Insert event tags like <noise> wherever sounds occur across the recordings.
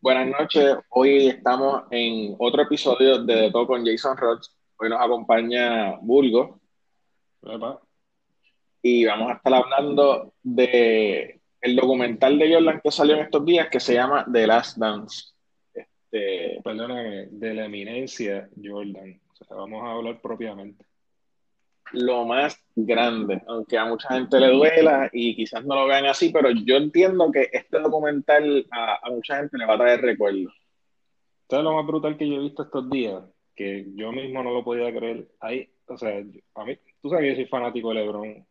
Buenas noches, hoy estamos en otro episodio de De Todo con Jason Rods. Hoy nos acompaña Bulgo Epa. y vamos a estar hablando de el documental de Jordan que salió en estos días que se llama The Last Dance. Este, Perdóname, de la eminencia Jordan. O sea, vamos a hablar propiamente. Lo más grande, aunque a mucha gente le duela y quizás no lo vean así, pero yo entiendo que este documental a, mucha gente le va a traer recuerdos. ¿Sabes lo más brutal que yo he visto estos días? Que yo mismo no lo podía creer. Ahí, o sea, a mí, tú sabes que yo soy fanático de LeBron.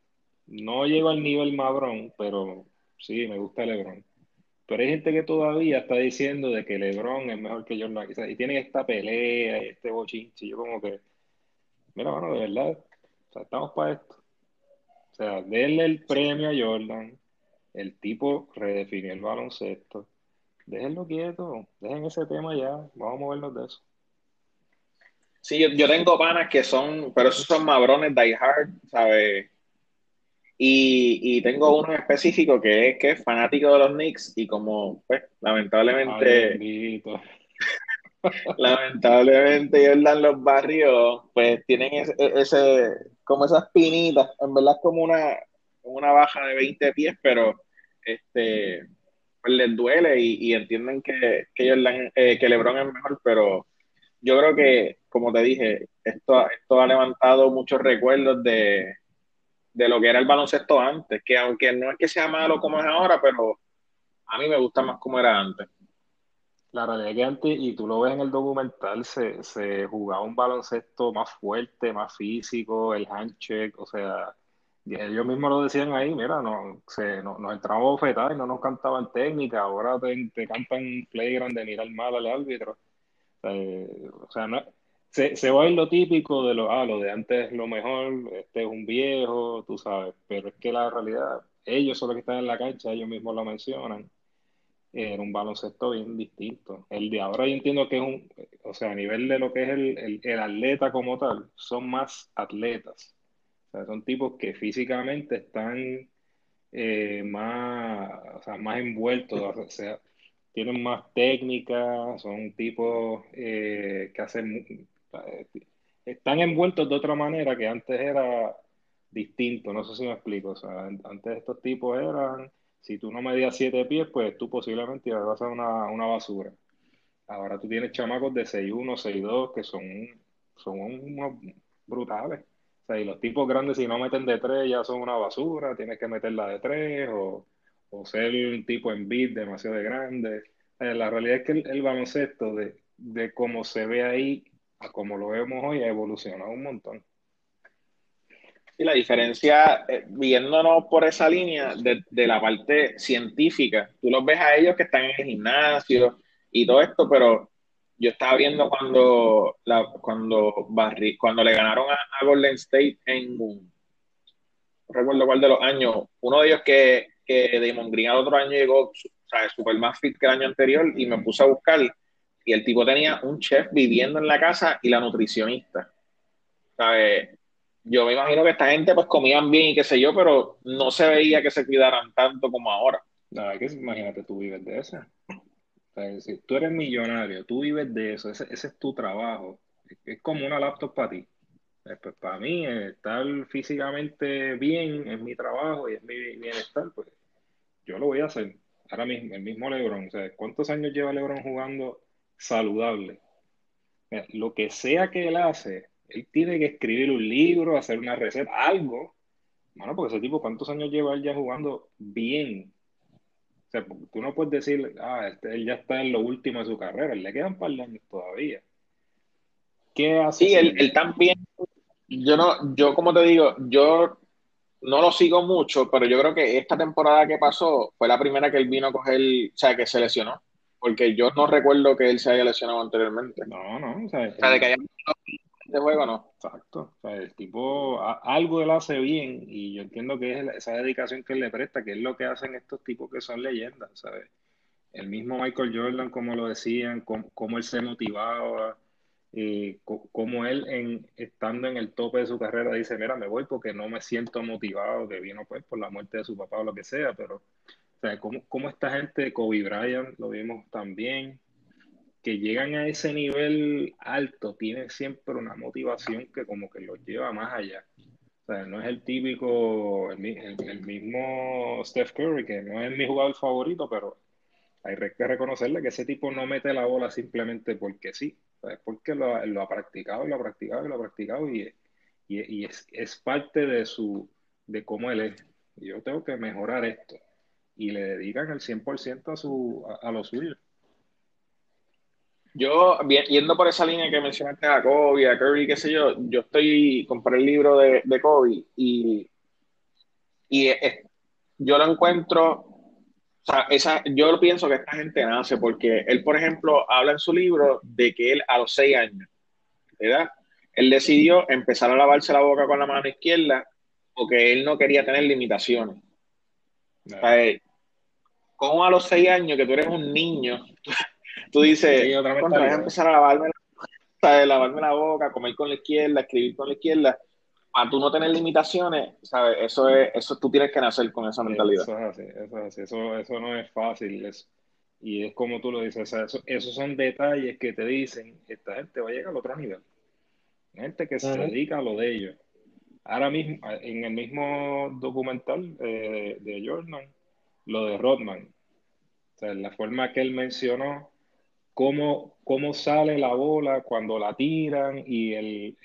No llego al nivel Mabrón, pero sí, me gusta LeBron. Pero hay gente que todavía está diciendo de que LeBron es mejor que Jordan. O y tienen esta pelea y este bochinche. Yo como que, mira, mano, de verdad, o sea, estamos para esto. O sea, denle el premio a Jordan. El tipo redefinió el baloncesto. Déjenlo quieto, dejen ese tema ya, vamos a movernos de eso. Sí, yo, yo tengo panas que son, pero esos son mabrones die hard, ¿sabes? Y, y tengo uno en específico que es, que es fanático de los Knicks y como, pues, Ay, lamentablemente, bendito. <laughs> lamentablemente Jordan los barrios, pues tienen ese, ese, como esas pinitas, en verdad es como una, una baja de 20 pies, pero este, pues les duele y, entienden que, que, eh, que LeBron es mejor, pero yo creo que, como te dije, esto, esto ha levantado muchos recuerdos de, de lo que era el baloncesto antes, que aunque no es que sea malo como es ahora, pero a mí me gusta más como era antes. La realidad es que antes, y tú lo ves en el documental, se, se jugaba un baloncesto más fuerte, más físico, el handshake, o sea, ellos mismos lo decían ahí, mira, no, se, no- nos entramos bofetadas y no nos cantaban técnica, ahora te, te cantan playground de mirar mal al árbitro. Eh, o sea, no, se, se va a ir lo típico de lo, ah, lo de antes es lo mejor, este es un viejo, tú sabes, pero es que la realidad, ellos son los que están en la cancha, ellos mismos lo mencionan, era un baloncesto bien distinto. El de ahora yo entiendo que es un, o sea, a nivel de lo que es el, el, el atleta como tal, son más atletas. O sea, son tipos que físicamente están eh, más, o sea, más envueltos, o sea, tienen más técnica, son tipos eh, que hacen, están envueltos de otra manera que antes era distinto, no sé si me explico, o sea, an- antes estos tipos eran, si tú no medías siete pies, pues tú posiblemente ibas a una, una basura. Ahora tú tienes chamacos de 6'1, 6'2 que son, son brutales. O sea, y los tipos grandes si no meten de tres ya son una basura, tienes que meterla de tres o, o ser un tipo en beat demasiado grande. Eh, la realidad es que el, el baloncesto de, de cómo se ve ahí a como lo vemos hoy ha evolucionado un montón. Y la diferencia, eh, viéndonos por esa línea de, de la parte científica, tú los ves a ellos que están en el gimnasio y todo esto, pero yo estaba viendo cuando, la, cuando, Barry, cuando le ganaron a, Golden State en, no recuerdo cuál de los años, uno de ellos que, que Damon Green al otro año llegó, ¿sabes? Super más fit que el año anterior y me puse a buscar y el tipo tenía un chef viviendo en la casa y la nutricionista, ¿sabes? Yo me imagino que esta gente pues comían bien y qué sé yo, pero no se veía que se cuidaran tanto como ahora. Verdad que imagínate, tú vives de eso. Si tú eres millonario, tú vives de eso, ese, es tu trabajo. Es, como una laptop para ti. Eh, Pues para mí, eh, estar físicamente bien es mi trabajo y es mi bienestar, pues yo lo voy a hacer. Ahora mismo, el mismo LeBron, o sea, ¿cuántos años lleva LeBron jugando saludable? Lo que sea que él hace, él tiene que escribir un libro, hacer una receta, algo. Mano, porque ese tipo, ¿cuántos años lleva él ya jugando bien? O sea, tú no puedes decir, ah, este, él ya está en lo último de su carrera, le quedan un par de años todavía. ¿Qué hace Sí, él, él también, yo no, yo como te digo, yo no lo sigo mucho, pero yo creo que esta temporada que pasó fue la primera que él vino a coger, o sea, que se lesionó, porque yo no recuerdo que él se haya lesionado anteriormente. No, no, o sea, O sea, de que haya este juego, no. exacto. El tipo, a- algo él hace bien y yo entiendo que es esa dedicación que él le presta, que es lo que hacen estos tipos que son leyendas, ¿sabes? El mismo Michael Jordan, como lo decían, cómo, él se motivaba, eh, cómo él en, estando en el tope de su carrera dice, mira, me voy porque no me siento motivado, que vino pues por la muerte de su papá o lo que sea, pero O sea, cómo, cómo esta gente, Kobe Bryant, lo vimos también, que llegan a ese nivel alto, tienen siempre una motivación que como que los lleva más allá. O sea, no es el típico, el, mismo Steph Curry, que no es mi jugador favorito, pero hay que reconocerle que ese tipo no mete la bola simplemente porque sí. es porque lo, ha practicado, lo ha practicado, y lo ha practicado y, y, es, es, parte de su de cómo él es. Yo tengo que mejorar esto. Y le dedican el 100% a, su, a, lo suyo. Yo, yendo por esa línea que mencionaste a Kobe, a Curry, qué sé yo, yo estoy, compré el libro de, de Kobe y, y yo lo encuentro o sea, esa, yo pienso que esta gente nace porque él, por ejemplo, habla en su libro de que él a los seis años, ¿verdad? Él decidió empezar a lavarse la boca con la mano izquierda porque él no quería tener limitaciones. O sea, como a los seis años que tú eres un niño, tú dices, sí, voy a empezar a lavarme la, lavarme la boca, comer con la izquierda, escribir con la izquierda a tú no tener limitaciones, ¿sabes? Eso es, eso tú tienes que nacer con esa mentalidad. Eso es así, eso es así, eso, eso no es fácil. y es como tú lo dices, eso, esos son detalles que te dicen, esta gente va a llegar al otro nivel. Gente que se dedica a lo de ellos. Ahora mismo, en el mismo documental eh, de Jordan, lo de Rodman, o sea, la forma que él mencionó cómo, cómo sale la bola cuando la tiran y el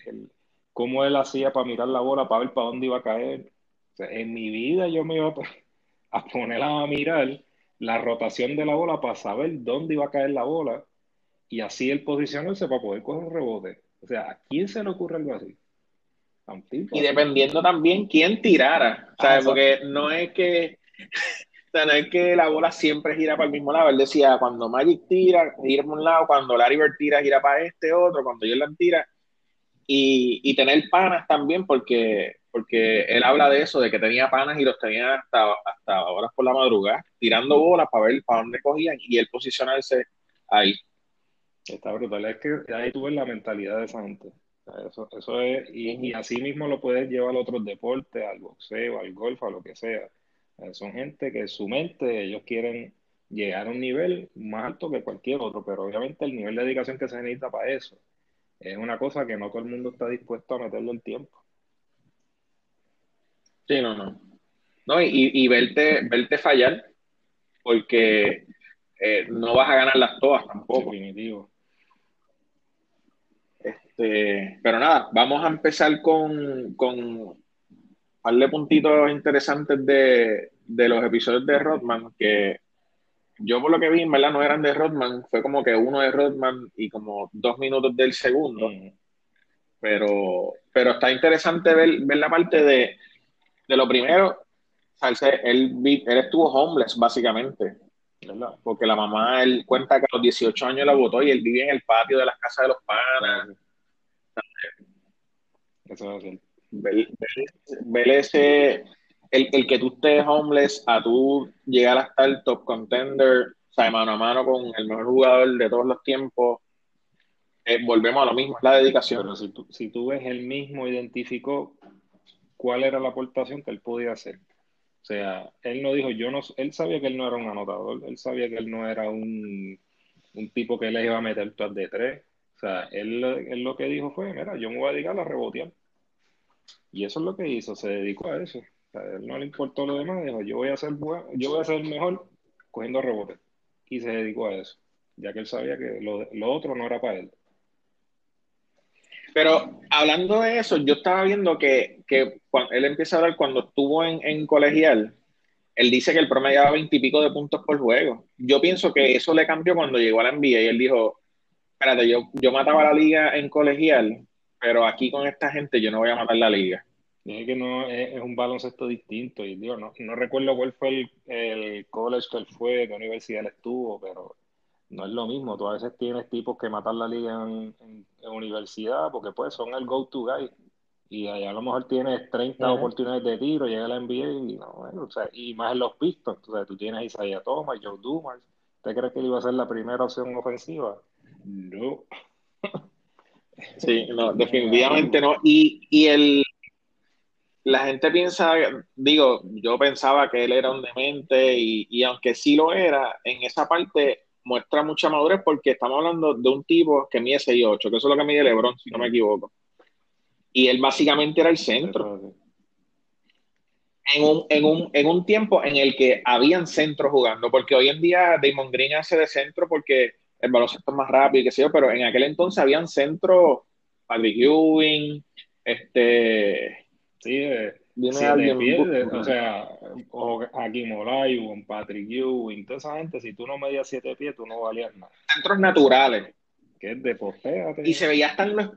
cómo él hacía para mirar la bola, para ver para dónde iba a caer. en mi vida yo me iba <laughs> a poner a mirar la rotación de la bola para saber dónde iba a caer la bola y así el posicionarse para poder coger un rebote. O sea, ¿a quién se le ocurre algo así? Tipo. Y dependiendo también quién tirara, ¿sabes? Ah, Porque no es que es que la bola siempre gira para el mismo lado. Él decía, cuando Magic tira, gira para un lado, cuando Larry Bird tira, gira para este otro, cuando Jordan tira, y, tener panas también, porque, porque él habla de eso, de que tenía panas y los tenía hasta, hasta horas por la madrugada, tirando bolas para ver para dónde cogían y él posicionarse ahí. Está brutal, es que ahí tú ves la mentalidad de esa gente. Eso, eso es, y, y así mismo lo puedes llevar a otros deportes, al boxeo, al golf, a lo que sea. Son gente que su mente, ellos quieren llegar a un nivel más alto que cualquier otro, pero obviamente el nivel de dedicación que se necesita para eso es una cosa que no todo el mundo está dispuesto a meterle el tiempo. Sí, no, no. No, y, y verte, verte fallar, porque eh, no vas a ganar las todas tampoco. Definitivo. Este, pero nada, vamos a empezar con, con un par de puntitos interesantes de, de los episodios de Rodman, que yo por lo que vi, en verdad, no eran de Rodman, fue como que uno de Rodman y como dos minutos del segundo. Pero, pero está interesante ver, ver la parte de, de lo primero. O sea, él, él, estuvo homeless, básicamente. ¿verdad? Porque la mamá, él cuenta que a los 18 años la votó y él vive en el patio de las casas de los panas. Eso es ver, ver ese el, el, que tú estés homeless a tú llegar hasta el top contender, o sea, mano a mano con el mejor jugador de todos los tiempos, eh, volvemos a lo mismo, es la dedicación. Si tú, si tú ves, él mismo identificó cuál era la aportación que él podía hacer. O sea, él no dijo, yo no, él sabía que él no era un anotador, él sabía que él no era un, un tipo que le iba a meter todas de tres. O sea, él, él, lo que dijo fue, mira, yo me voy a dedicar a rebotear. Y eso es lo que hizo, se dedicó a eso él no le importó lo demás, dijo, yo voy a ser yo voy a ser mejor cogiendo rebotes. Y se dedicó a eso, ya que él sabía que lo, otro no era para él. Pero hablando de eso, yo estaba viendo que, que él empieza a hablar cuando estuvo en, colegial, él dice que el promedio era veintipico de puntos por juego. Yo pienso que eso le cambió cuando llegó a la NBA y él dijo, espérate, yo, yo mataba la liga en colegial, pero aquí con esta gente yo no voy a matar la liga. Dije que no es, un baloncesto distinto y digo, no, no recuerdo cuál fue el, el college que él fue, qué universidad él estuvo, pero no es lo mismo. Tú a veces tienes tipos que matar la liga en, universidad porque pues son el go-to guy y allá a lo mejor tienes 30 oportunidades de tiro, llega la NBA y no, bueno, o sea, y más en los Pistons, o sea, tú tienes a Isaiah Thomas, Joe Dumas, ¿usted cree que él iba a ser la primera opción ofensiva? No. <laughs> Sí, no, definitivamente no. Y, y el, la gente piensa, digo, yo pensaba que él era un demente y, y aunque sí lo era, en esa parte muestra mucha madurez porque estamos hablando de un tipo que mide 6'8, que eso es lo que mide LeBron, si no me equivoco. Y él básicamente era el centro. En un, en, un, en un tiempo en el que habían centros jugando, porque hoy en día Damon Green hace de centro porque el baloncesto es más rápido y qué sé yo, pero en aquel entonces habían centros, Patrick Ewing, este... Sí, eh, Viene alguien, o sea, o Hakim Olajuwon, Patrick Ewing, toda esa gente, si tú no medías siete pies, tú no valías nada. Centros naturales. Que es de postéate. Y se veía hasta en los,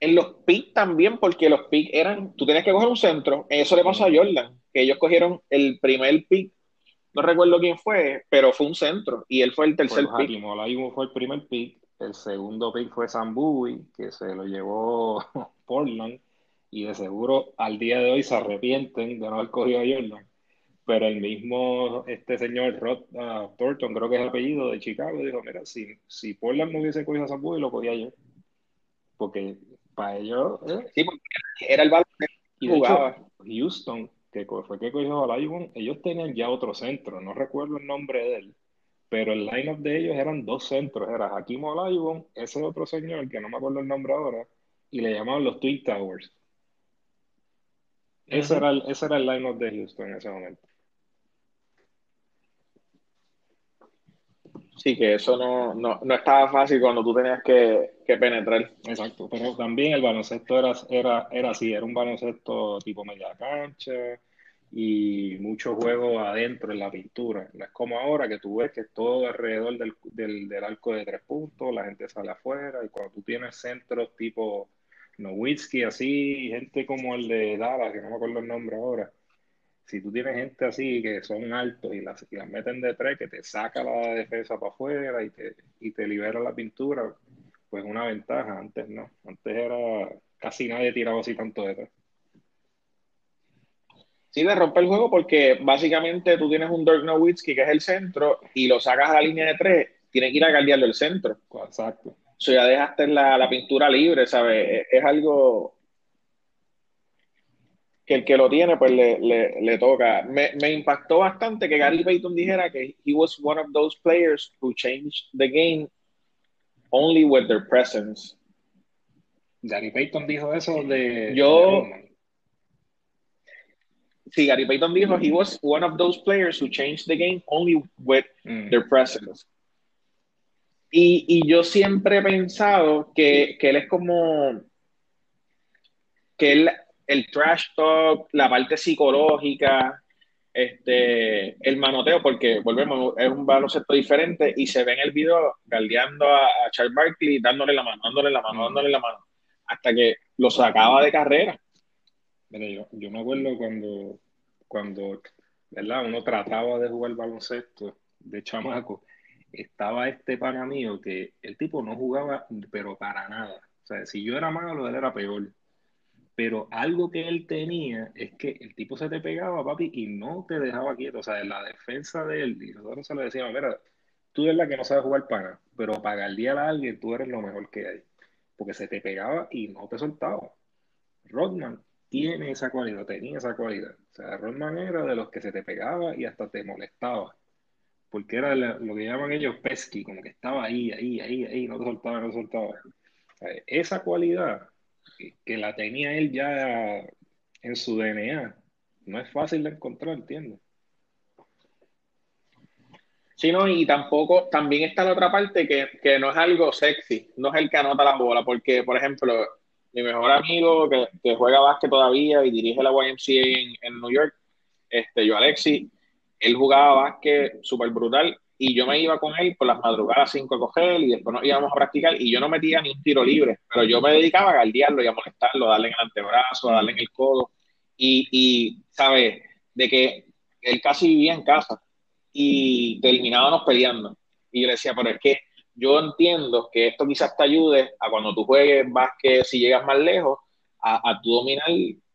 en los picks también, porque los picks eran, tú tenías que coger un centro, eso le pasó a Jordan, que ellos cogieron el primer pick, no recuerdo quién fue, pero fue un centro, y él fue el tercer pues pick. Hakim Olajuwon fue el primer pick, el segundo pick fue Sam que se lo llevó <laughs> Portland, y de seguro al día de hoy se arrepienten de no haber cogido a Jordan. Pero el mismo este señor Rod uh, Thornton, creo que es el apellido de Chicago, dijo, mira, si, si Portland no hubiese cogido a Sambu, lo cogía yo. Porque para ellos... ¿eh? Sí, porque era el balón que jugaba. Houston, que fue que cogió a Lion, ellos tenían ya otro centro, no recuerdo el nombre de él, pero el line-up de ellos eran dos centros, era Hakim Olajuwon, ese otro señor, que no me acuerdo el nombre ahora, y le llamaban los Twin Towers. Ese, era el, ese era el line-up de Houston en ese momento. Sí, que eso no, no, no, estaba fácil cuando tú tenías que, que, penetrar. Exacto, pero también el baloncesto era, era, era así, era un baloncesto tipo media cancha y mucho juego adentro en la pintura. No es como ahora que tú ves que todo alrededor del, del, del arco de tres puntos, la gente sale afuera y cuando tú tienes centros tipo Nowitzki, así, gente como el de Dallas, que no me acuerdo el nombre ahora. Si tú tienes gente así que son altos y las, meten de tres, que te saca la defensa para afuera y te, y te libera la pintura, pues una ventaja. Antes no. Antes era casi nadie tiraba así tanto de tres. Sí, de romper el juego porque básicamente tú tienes un Dirk Nowitzki que es el centro y lo sacas a la línea de tres, tiene que ir a guardiarlo el centro. Exacto. So ya dejaste la, la pintura libre, ¿sabes? Es, algo que el que lo tiene, pues le, le, le toca. Me, me, impactó bastante que Gary Payton dijera que he was one of those players who changed the game only with their presence. Gary Payton dijo eso de. Yo. sí, Gary Payton dijo he was one of those players who changed the game only with mm. their presence. Y, y, yo siempre he pensado que, que, él es como que él, el trash talk, la parte psicológica, este, el manoteo, porque volvemos, es un baloncesto diferente y se ve en el video galdeando a, Charles Barkley, dándole la mano, dándole la mano, dándole la mano, hasta que lo sacaba de carrera. Mira, yo, yo me acuerdo cuando, cuando ¿verdad? uno trataba de jugar baloncesto de chamaco estaba este pana mío que el tipo no jugaba, pero para nada. O sea, si yo era malo, él era peor. Pero algo que él tenía es que el tipo se te pegaba, papi, y no te dejaba quieto. O sea, en la defensa de él, y nosotros se le decíamos, mira, tú eres la que no sabe jugar pana, pero para galdear a alguien tú eres lo mejor que hay. Porque se te pegaba y no te soltaba. Rodman tiene esa cualidad, tenía esa cualidad. O sea, Rodman era de los que se te pegaba y hasta te molestaba porque era lo que llaman ellos pesky, como que estaba ahí, ahí, ahí, ahí, no soltaba, no soltaba. esa cualidad que, la tenía él ya en su DNA, no es fácil de encontrar, ¿entiendes? Sí, no, y tampoco, también está la otra parte que, que, no es algo sexy, no es el que anota la bola, porque, por ejemplo, mi mejor amigo que, que juega básquet todavía y dirige la YMCA en, en New York, este, yo Alexi, él jugaba básquet súper brutal y yo me iba con él por las madrugadas 5 a coger y después nos íbamos a practicar y yo no metía ni un tiro libre, pero yo me dedicaba a galdearlo y a molestarlo, a darle en el antebrazo, a darle en el codo y, y ¿sabes? De que él casi vivía en casa y terminábamos peleando. Y yo le decía, pero es que yo entiendo que esto quizás te ayude a cuando tú juegues básquet, si llegas más lejos, a, a tu dominar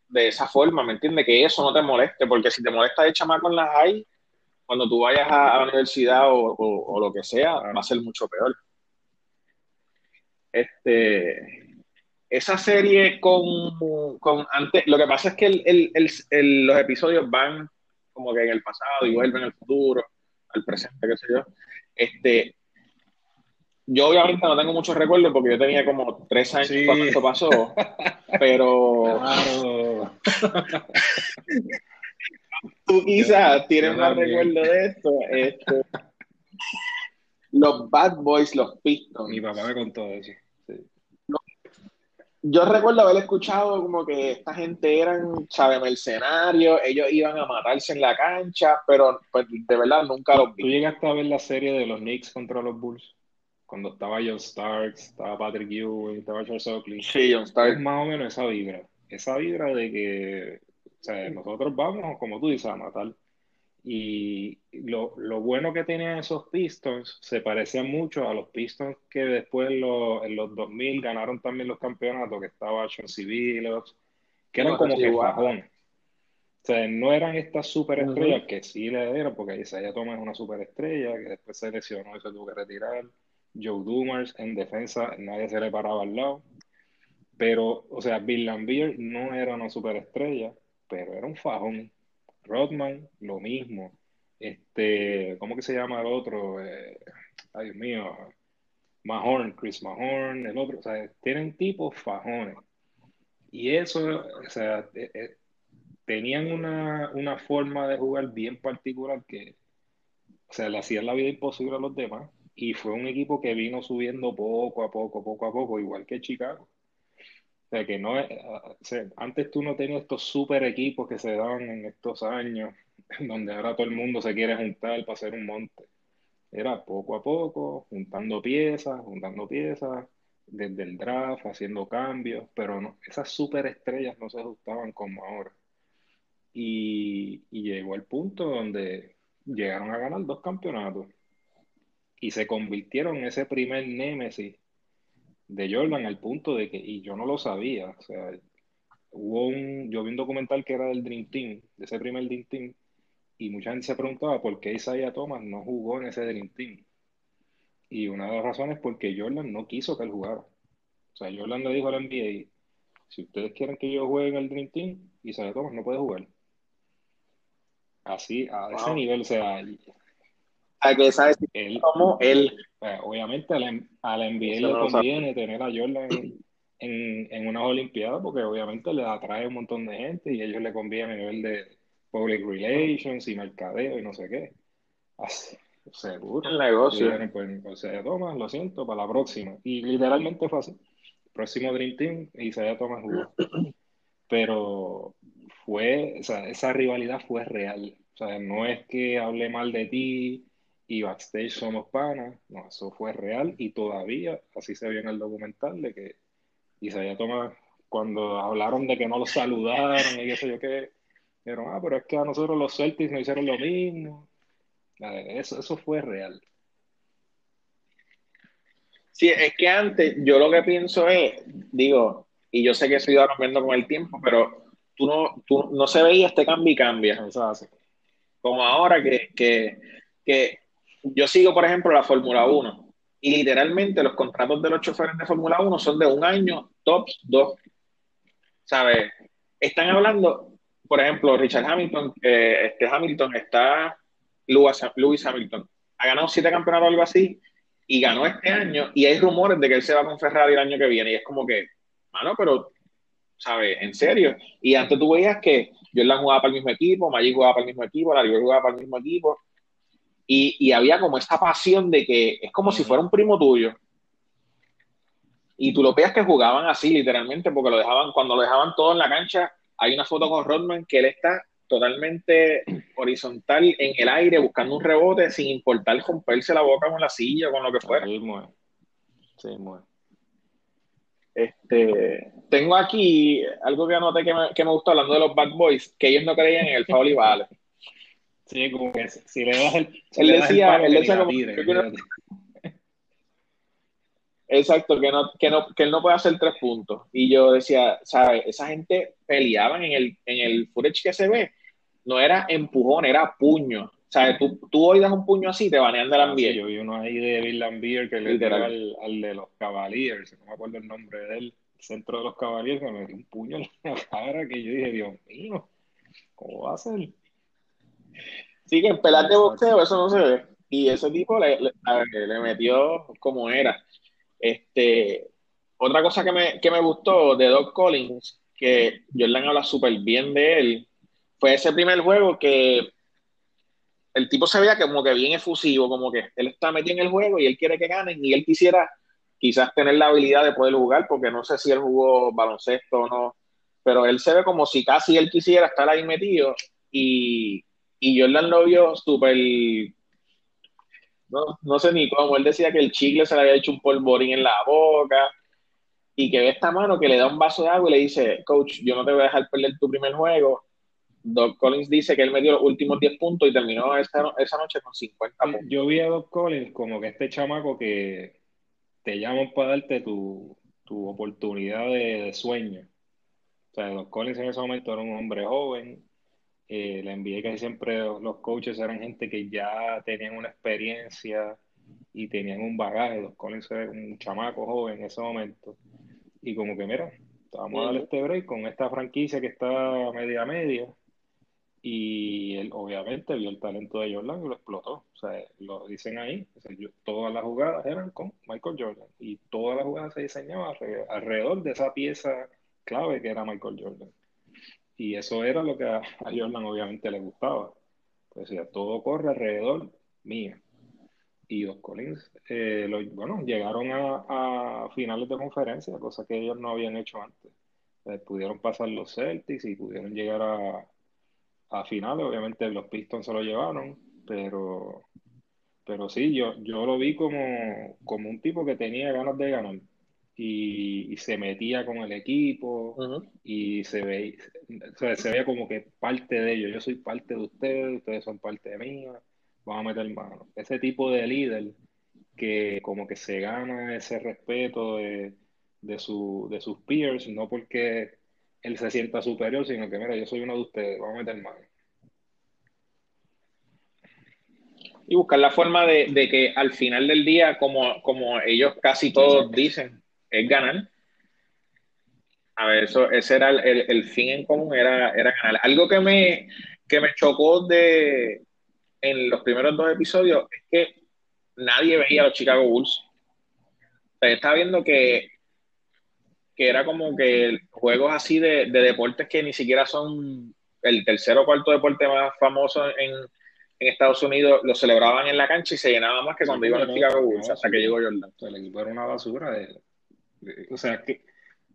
de esa forma, ¿me entiendes? Que eso no te moleste, porque si te molesta de chamaco en las hay, cuando tú vayas a, la universidad o, lo que sea, va a ser mucho peor. Este, esa serie con, con antes, lo que pasa es que el, el, los episodios van como que en el pasado y vuelven al futuro, al presente, qué sé yo. Este, yo obviamente no tengo muchos recuerdos porque yo tenía como tres años cuando esto pasó, pero <laughs> <laughs> tú quizás tienes más recuerdo de esto. Este, los Bad Boys, los Pistons. Mi papá me contó eso. Yo recuerdo haber escuchado como que esta gente eran, ¿sabes? Mercenarios, ellos iban a matarse en la cancha, pero pues de verdad nunca los vi. ¿Tú llegaste a ver la serie de los Knicks contra los Bulls? Cuando estaba John Starks, estaba Patrick Ewing, estaba Charles Oakley. Sí, John Starks. Es más o menos esa vibra. Esa vibra de que, o sea, nosotros vamos, como tú dices, a matar. Y lo, lo, bueno que tenían esos Pistons se parecía mucho a los Pistons que después en los 2000 ganaron también los campeonatos, que estaba Sean Civilos, que eran como que fajones. O sea, no eran estas superestrellas que sí le dieron, porque Isaiah Thomas es una superestrella, que después se lesionó y se tuvo que retirar. Joe Dumars en defensa, nadie se le paraba al lado. Pero, o sea, Bill Lambier no era una superestrella, pero era un fajón. Rodman, lo mismo. Este, ¿cómo que se llama el otro? Eh, ay, Dios mío. Mahorn, Chris Mahorn, el otro. O sea, tienen tipos fajones. Y eso, o sea, eh, eh, tenían una, una, forma de jugar bien particular que, o sea, le hacían la vida imposible a los demás. Y fue un equipo que vino subiendo poco a poco, poco a poco, igual que Chicago sea, que no es, antes tú no tenías estos super equipos que se daban en estos años, <laughs> donde ahora todo el mundo se quiere juntar para hacer un monte. Era poco a poco, juntando piezas, juntando piezas, desde el draft, haciendo cambios, pero no, esas superestrellas no se ajustaban como ahora. Y, y llegó el punto donde llegaron a ganar dos campeonatos y se convirtieron en ese primer némesis de Jordan al punto de que, y yo no lo sabía, o sea, hubo un, yo vi un documental que era del Dream Team, de ese primer Dream Team, y mucha gente se preguntaba por qué Isaiah Thomas no jugó en ese Dream Team. Y una de las razones es porque Jordan no quiso que él jugara. O sea, Jordan le dijo al NBA, si ustedes quieren que yo juegue en el Dream Team, Isaiah Thomas no puede jugar. Así, a ese nivel, o sea, que sabes cómo él. Pues, obviamente a la, a la NBA le conviene tener a Jordan en, en, unas Olimpiadas porque obviamente le atrae un montón de gente y a ellos le conviene a nivel de public relations y mercadeo y no sé qué. Así, seguro. El negocio. pues, o sea, toma, lo siento, para la próxima. Y literalmente fue así. Próximo Dream Team y se toma jugó. Pero fue, o sea, esa rivalidad fue real. O sea, no es que hable mal de ti y backstage somos panas. No, eso fue real y todavía así se vio en el documental de que Isaiah Thomas, cuando hablaron de que no lo saludaron y qué sé yo qué, dijeron, ah, pero es que a nosotros los Celtics nos hicieron lo mismo. Eso, eso fue real. Sí, es que antes yo lo que pienso es, digo, y yo sé que eso iba cambiando con el tiempo, pero tú no, tú no se veía este cambio y cambia. Como ahora que, que, que yo sigo, por ejemplo, la Fórmula 1 y literalmente los contratos de los choferes de Fórmula 1 son de un año, tops dos. ¿Sabes? Están hablando, por ejemplo, Richard Hamilton, eh, este Hamilton está, Lewis, Hamilton, ha ganado siete campeonatos o algo así y ganó este año y hay rumores de que él se va con Ferrari el año que viene y es como que, mano, pero, ¿sabes? En serio. Y antes tú veías que Jordan jugaba para el mismo equipo, Magic jugaba para el mismo equipo, Larry jugaba para el mismo equipo y, había como esta pasión de que es como si fuera un primo tuyo. Y tú lo veas que jugaban así, literalmente, porque lo dejaban, cuando lo dejaban todo en la cancha, hay una foto con Rodman que él está totalmente horizontal en el aire, buscando un rebote, sin importar romperse la boca con la silla o con lo que fuera. Sí, Sí, Este, tengo aquí algo que anoté que me, que me gustó hablando de los Bad Boys, que ellos no creían en el foul y vale. Sí, como que si le das el. él decía, él decía como. <laughs> Exacto, que, no, que, no, que él no puede hacer tres puntos. Y yo decía, ¿sabes? Esa gente peleaban en el, en el footage que se ve. No era empujón, era puño. ¿Sabes? Tú, tú hoy das un puño así, te banean de la ah, yo vi uno ahí de Bill Lambier que le dio al, al, de los Cavaliers, no me acuerdo el nombre de él. centro de los caballeros me metió un puño en la <laughs> cara que yo dije, Dios mío, ¿cómo va a ser? Sí, que en pelar de boxeo eso no se ve. Y ese tipo le, le, metió como era. Este, otra cosa que me, que me gustó de Doc Collins, que Jordan habla súper bien de él, fue ese primer juego que el tipo se veía como que bien efusivo, como que él está metido en el juego y él quiere que ganen y él quisiera quizás tener la habilidad de poder jugar, porque no sé si él jugó baloncesto o no, pero él se ve como si casi él quisiera estar ahí metido y, y Jordan lo vio súper, no, no sé ni cómo, él decía que el chicle se le había hecho un polvorín en la boca y que ve esta mano que le da un vaso de agua y le dice, coach, yo no te voy a dejar perder tu primer juego, Doc Collins dice que él me dio los últimos 10 puntos y terminó esa, esa noche con 50 puntos. Yo vi a Doc Collins como que este chamaco que te llaman para darte tu, tu oportunidad de, sueño. O sea, Doc Collins en ese momento era un hombre joven. Eh, le envié que siempre los coaches eran gente que ya tenían una experiencia y tenían un bagaje. Doc Collins era un chamaco joven en ese momento. Y como que, mira, vamos a darle este break con esta franquicia que está media media y él obviamente vio el talento de Jordan y lo explotó. O sea, lo dicen ahí, todas las jugadas eran con Michael Jordan y todas las jugadas se diseñaban alrededor de esa pieza clave que era Michael Jordan. Y eso era lo que a, Jordan obviamente le gustaba. Pues ya todo corre alrededor mío. Y los Collins, eh, bueno, llegaron a, finales de conferencia, cosa que ellos no habían hecho antes. Eh, pudieron pasar los Celtics y pudieron llegar a, a finales, obviamente los Pistons se lo llevaron, pero, pero sí, yo, yo lo vi como, como un tipo que tenía ganas de ganar y, se metía con el equipo y se veía, se veía como que parte de ellos, yo soy parte de ustedes, ustedes son parte de mí, vamos a meter mano. Ese tipo de líder que como que se gana ese respeto de, de, su, de sus peers, no porque él se sienta superior, sino que, mira, yo soy uno de ustedes, vamos a meter mano. Y buscar la forma de, que al final del día, como, como ellos casi todos dicen, es ganar. A ver, eso, ese era el, fin en común, era, era ganar. Algo que me, que me chocó de en los primeros dos episodios es que nadie veía a los Chicago Bulls. O estaba viendo que que era como que juegos así de, deportes que ni siquiera son el tercer o cuarto deporte más famoso en, Estados Unidos, lo celebraban en la cancha y se llenaba más que cuando iban a Chicago Bulls, hasta que llegó Jordan. el equipo era una basura. O sea, ¿qué,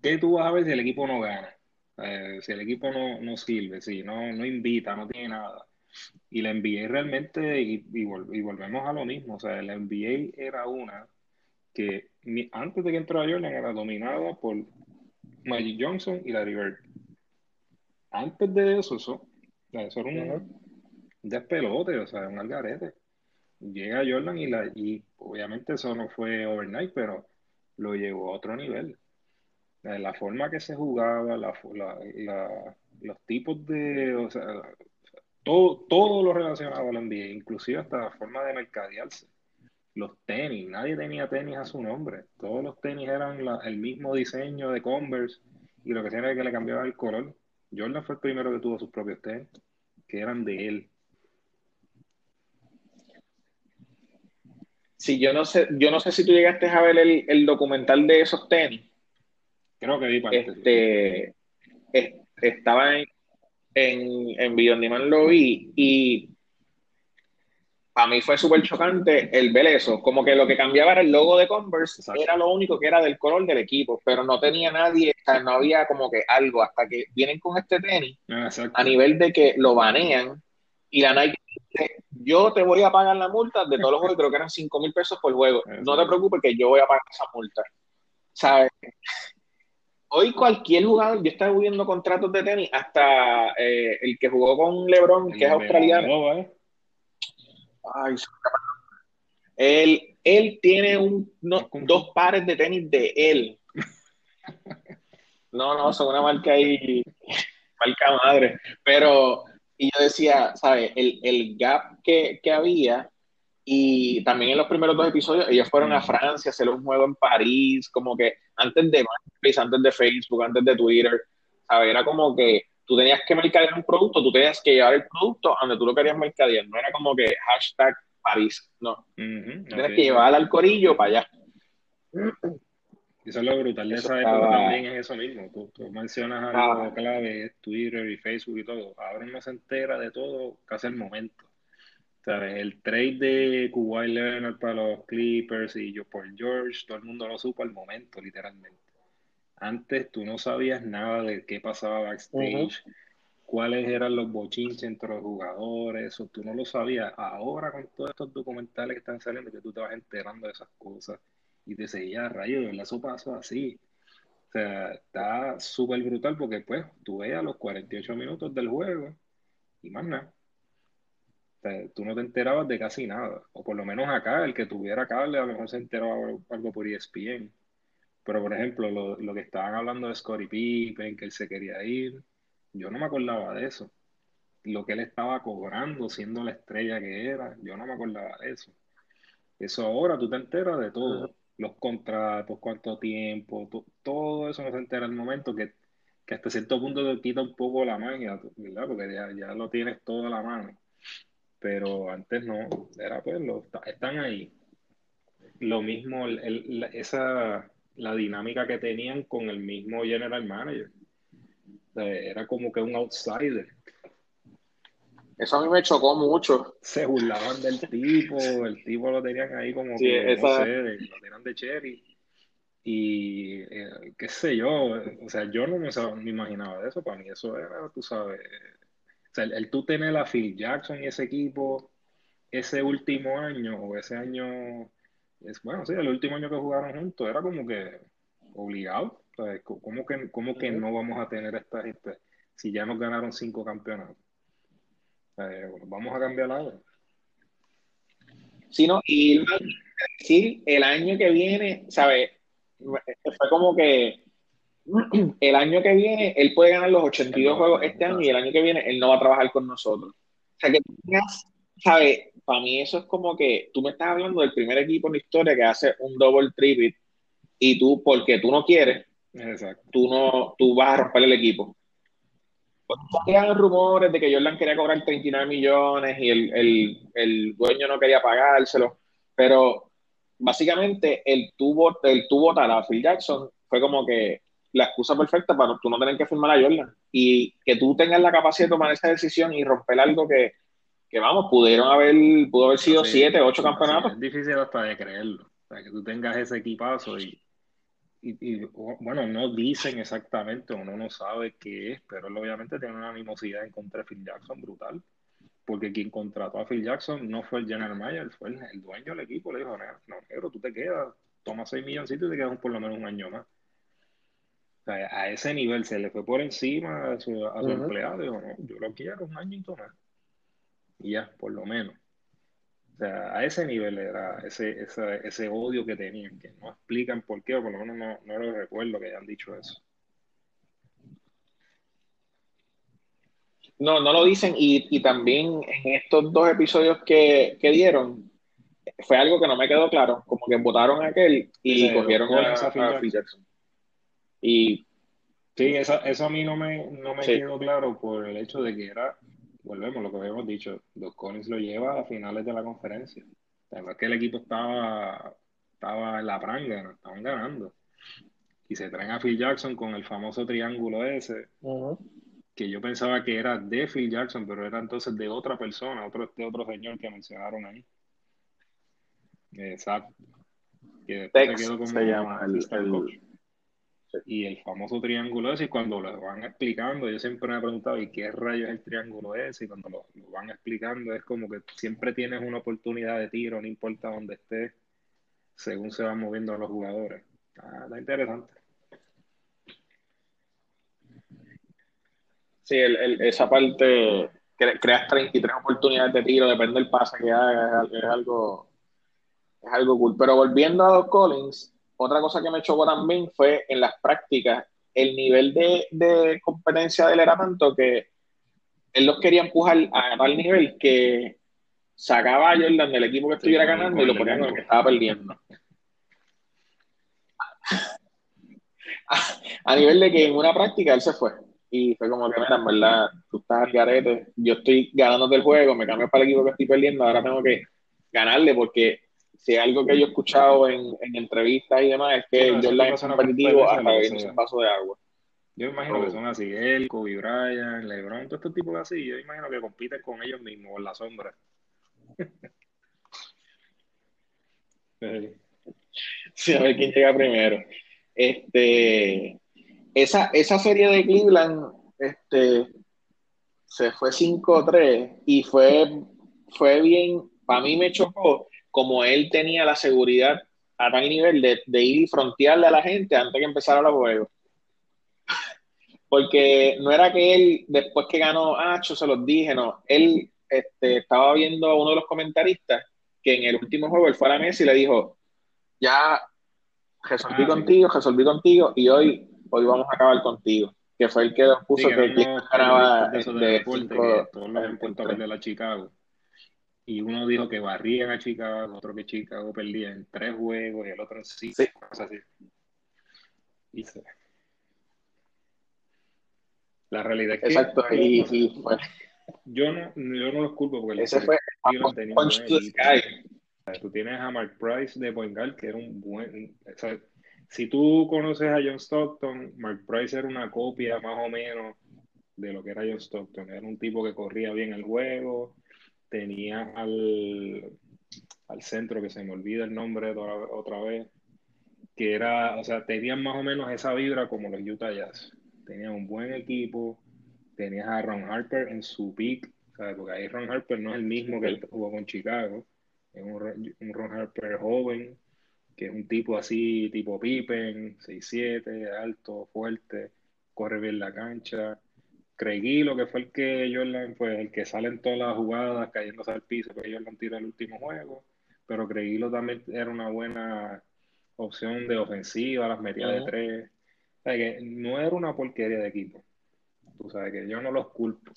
¿qué, tú vas a ver si el equipo no gana? Eh, si el equipo no, no sirve, si no, no invita, no tiene nada. Y la NBA realmente, y, y, volvemos a lo mismo, o sea, la NBA era una que antes de que entrara Jordan era dominada por Magic Johnson y Larry Bird. Antes de eso, eso, eso era un despelote, o sea, un algarete. Llega Jordan y, la, y obviamente eso no fue overnight, pero lo llevó a otro nivel. La forma que se jugaba, los tipos de, o sea, todo, todo lo relacionado al NBA, inclusive hasta la forma de mercadearse los tenis, nadie tenía tenis a su nombre, todos los tenis eran el mismo diseño de Converse y lo que hacía era que le cambiaba el color. Jordan fue el primero que tuvo sus propios tenis, que eran de él. Sí, yo no sé, yo no sé si tú llegaste a ver el, documental de esos tenis. Creo que vi este, estaba en, en, en Video lo vi y a mí fue súper chocante el ver eso. Como que lo que cambiaba era el logo de Converse, era lo único que era del color del equipo, pero no tenía nadie, no había como que algo, hasta que vienen con este tenis, ah, a nivel de que lo banean, y la Nike yo te voy a pagar la multa de todos los juegos, creo que eran 5 mil pesos por juego. No te preocupes que yo voy a pagar esa multa. ¿Sabes? Hoy cualquier jugador, yo estaba viendo contratos de tenis, hasta eh, el que jugó con LeBron, que es australiano. ¿eh? Ay, él, él tiene un, dos pares de tenis de él. <laughs> No, no, son una marca ahí, marca madre. Pero, y yo decía, ¿sabes? El, el gap que, que había Y también en los primeros dos episodios, ellos fueron a Francia a hacer un juego en París, como que antes de antes de Facebook, antes de Twitter, ¿sabes? Era como que tú tenías que mercadear un producto, tú tenías que llevar el producto donde tú lo querías mercadear. No era como que hashtag París, no. Tienes que llevar al corillo para allá. Eso es lo brutal de esa época también es eso mismo. Tú, mencionas algo ah. clave, Twitter y Facebook y todo. Ahora no se entera de todo casi al momento. ¿Sabes? El trade de Kuwait Leonard para los Clippers y yo por George, todo el mundo lo supo al momento, literalmente. Antes tú no sabías nada de qué pasaba backstage, cuáles eran los bochinches entre los jugadores, eso tú no lo sabías. Ahora con todos estos documentales que están saliendo, que tú te vas enterando de esas cosas y te seguías rayos, eso pasó así. O sea, está súper brutal porque pues tú ves a los 48 minutos del juego y más nada. O sea, tú no te enterabas de casi nada. O por lo menos acá, el que tuviera cable, a lo mejor se enteraba algo por ESPN. Pero, por ejemplo, lo, lo que estaban hablando de Scottie Pippen, que él se quería ir, yo no me acordaba de eso. Lo que él estaba cobrando, siendo la estrella que era, yo no me acordaba de eso. Eso ahora tú te enteras de todo. Los contratos, cuánto tiempo, todo eso no se entera el momento que, que hasta cierto punto te quita un poco la magia, ¿verdad? Porque ya, ya lo tienes todo a la mano. Pero antes no, era pues, lo, están ahí. Lo mismo, el, esa la dinámica que tenían con el mismo general manager. era como que un outsider. Eso a mí me chocó mucho. Se burlaban del tipo, el tipo lo tenían ahí como que, no sé, lo tenían de cherry. Y eh, qué sé yo, o sea, yo no me, me, imaginaba de eso, para mí eso era, tú sabes, o sea, el, el tú tener a Phil Jackson y ese equipo ese último año o ese año es, bueno, sí, el último año que jugaron juntos era como que obligado. ¿Cómo que, cómo que no vamos a tener esta gente si ya nos ganaron cinco campeonatos? Vamos a cambiar algo. Sí, no, y decir, el año que viene, ¿sabes? Fue como que el año que viene él puede ganar los 82 juegos este año y el año que viene él no va a trabajar con nosotros. O sea, que ¿sabes? para mí eso es como que tú me estás hablando del primer equipo en la historia que hace un double tripit y tú, porque tú no quieres, tú no tú vas a romper el equipo. Habían rumores de que Jordan quería cobrar 39 millones y el, el, dueño no quería pagárselo, pero básicamente el tubo, el tubo tal a Phil Jackson fue como que la excusa perfecta para tú no tener que firmar a Jordan y que tú tengas la capacidad de tomar esa decisión y romper algo que que vamos, pudieron haber, pudo haber sido siete, ocho campeonatos. es difícil hasta de creerlo. O sea, que tú tengas ese equipazo y, y, bueno, no dicen exactamente, uno no sabe qué es, pero él obviamente tiene una animosidad en contra de Phil Jackson brutal. Porque quien contrató a Phil Jackson no fue el General Mayer, fue el, dueño del equipo. Le dijo, no, negro, tú te quedas, toma seis milloncitos y te quedas por lo menos un año más. O sea, a ese nivel se le fue por encima a su, empleado. Dijo, no, yo lo quiero un año y más y ya, por lo menos. O sea, a ese nivel era ese, ese, odio que tenían, que no explican por qué, o por lo menos no, no lo recuerdo que hayan dicho eso. No, no lo dicen, y, también en estos dos episodios que, dieron, fue algo que no me quedó claro, como que votaron a aquel y cogieron a, a, Y Sí, eso, eso a mí no me, no me quedó claro por el hecho de que era volvemos lo que habíamos dicho, los Collins lo lleva a finales de la conferencia. O que el equipo estaba, estaba en la pranga, estaban ganando. Y se traen a Phil Jackson con el famoso triángulo ese, que yo pensaba que era de Phil Jackson, pero era entonces de otra persona, otro, de otro señor que mencionaron ahí. Exacto. Que después se quedó como se llama el, y el famoso triángulo ese, cuando lo van explicando, yo siempre me he preguntado, ¿y qué rayos es el triángulo ese? Y cuando lo, van explicando, es como que siempre tienes una oportunidad de tiro, no importa dónde estés, según se van moviendo los jugadores. Ah, está interesante. Sí, esa parte, creas 33 oportunidades de tiro, depende del pase que hagas, es algo, es algo cool. Pero volviendo a Doc Collins, otra cosa que me chocó también fue en las prácticas, el nivel de, competencia de él era tanto que él los quería empujar a tal nivel que sacaba a Jordan del equipo que estuviera ganando y lo ponía con el que estaba perdiendo. <laughs> a nivel de que en una práctica él se fue. Y fue como que, mira, en verdad, tú estás al garete, yo estoy ganando el juego, me cambio para el equipo que estoy perdiendo, ahora tengo que ganarle porque si algo que yo he escuchado en, en entrevistas y demás es que Jordan es competitivo hasta beberse un vaso de agua. Yo imagino que son así, él, Kobe Bryant, LeBron, todos estos tipos así, yo imagino que compiten con ellos mismos en la sombra. <laughs> sí, a ver quién llega primero. Este, esa, esa serie de Cleveland este, se fue 5-3 y fue, fue bien, para mí me chocó como él tenía la seguridad a tal nivel de, ir y frontearle a la gente antes que empezara los juegos. Porque no era que él, después que ganó Acho, se los dije, no. Él este, estaba viendo a uno de los comentaristas que en el último juego él fue a la mesa y le dijo, ya resolví ah, contigo, resolví contigo y hoy, hoy vamos a acabar contigo. Que fue el que puso que, ganaba de, de, de la Chicago. Y uno dijo que barrían a Chicago, otro que Chicago perdía en tres juegos y el otro en cinco, sí. cosas así. Y se... La realidad es que. Exacto, y, y. Yo no, yo no los culpo porque ese fue Punch to Sky. Tú tienes a Mark Price de Point Guard, que era un buen. O sea, si tú conoces a John Stockton, Mark Price era una copia más o menos de lo que era John Stockton. Era un tipo que corría bien el juego, tenía al, al centro, que se me olvida el nombre otra, otra vez, que era, o sea, tenían más o menos esa vibra como los Utah Jazz. Tenían un buen equipo, tenías a Ron Harper en su peak, porque ahí Ron Harper no es el mismo que jugó con Chicago, es un, un Ron Harper joven, que es un tipo así, tipo Pippen, 6'7, alto, fuerte, corre bien la cancha. Craig lo que fue el que Jordan, pues el que sale en todas las jugadas cayéndose al piso, que Jordan tira el último juego, pero Craig también era una buena opción de ofensiva, las metidas de tres. O sea, que no era una porquería de equipo. Tú sabes que yo no los culpo.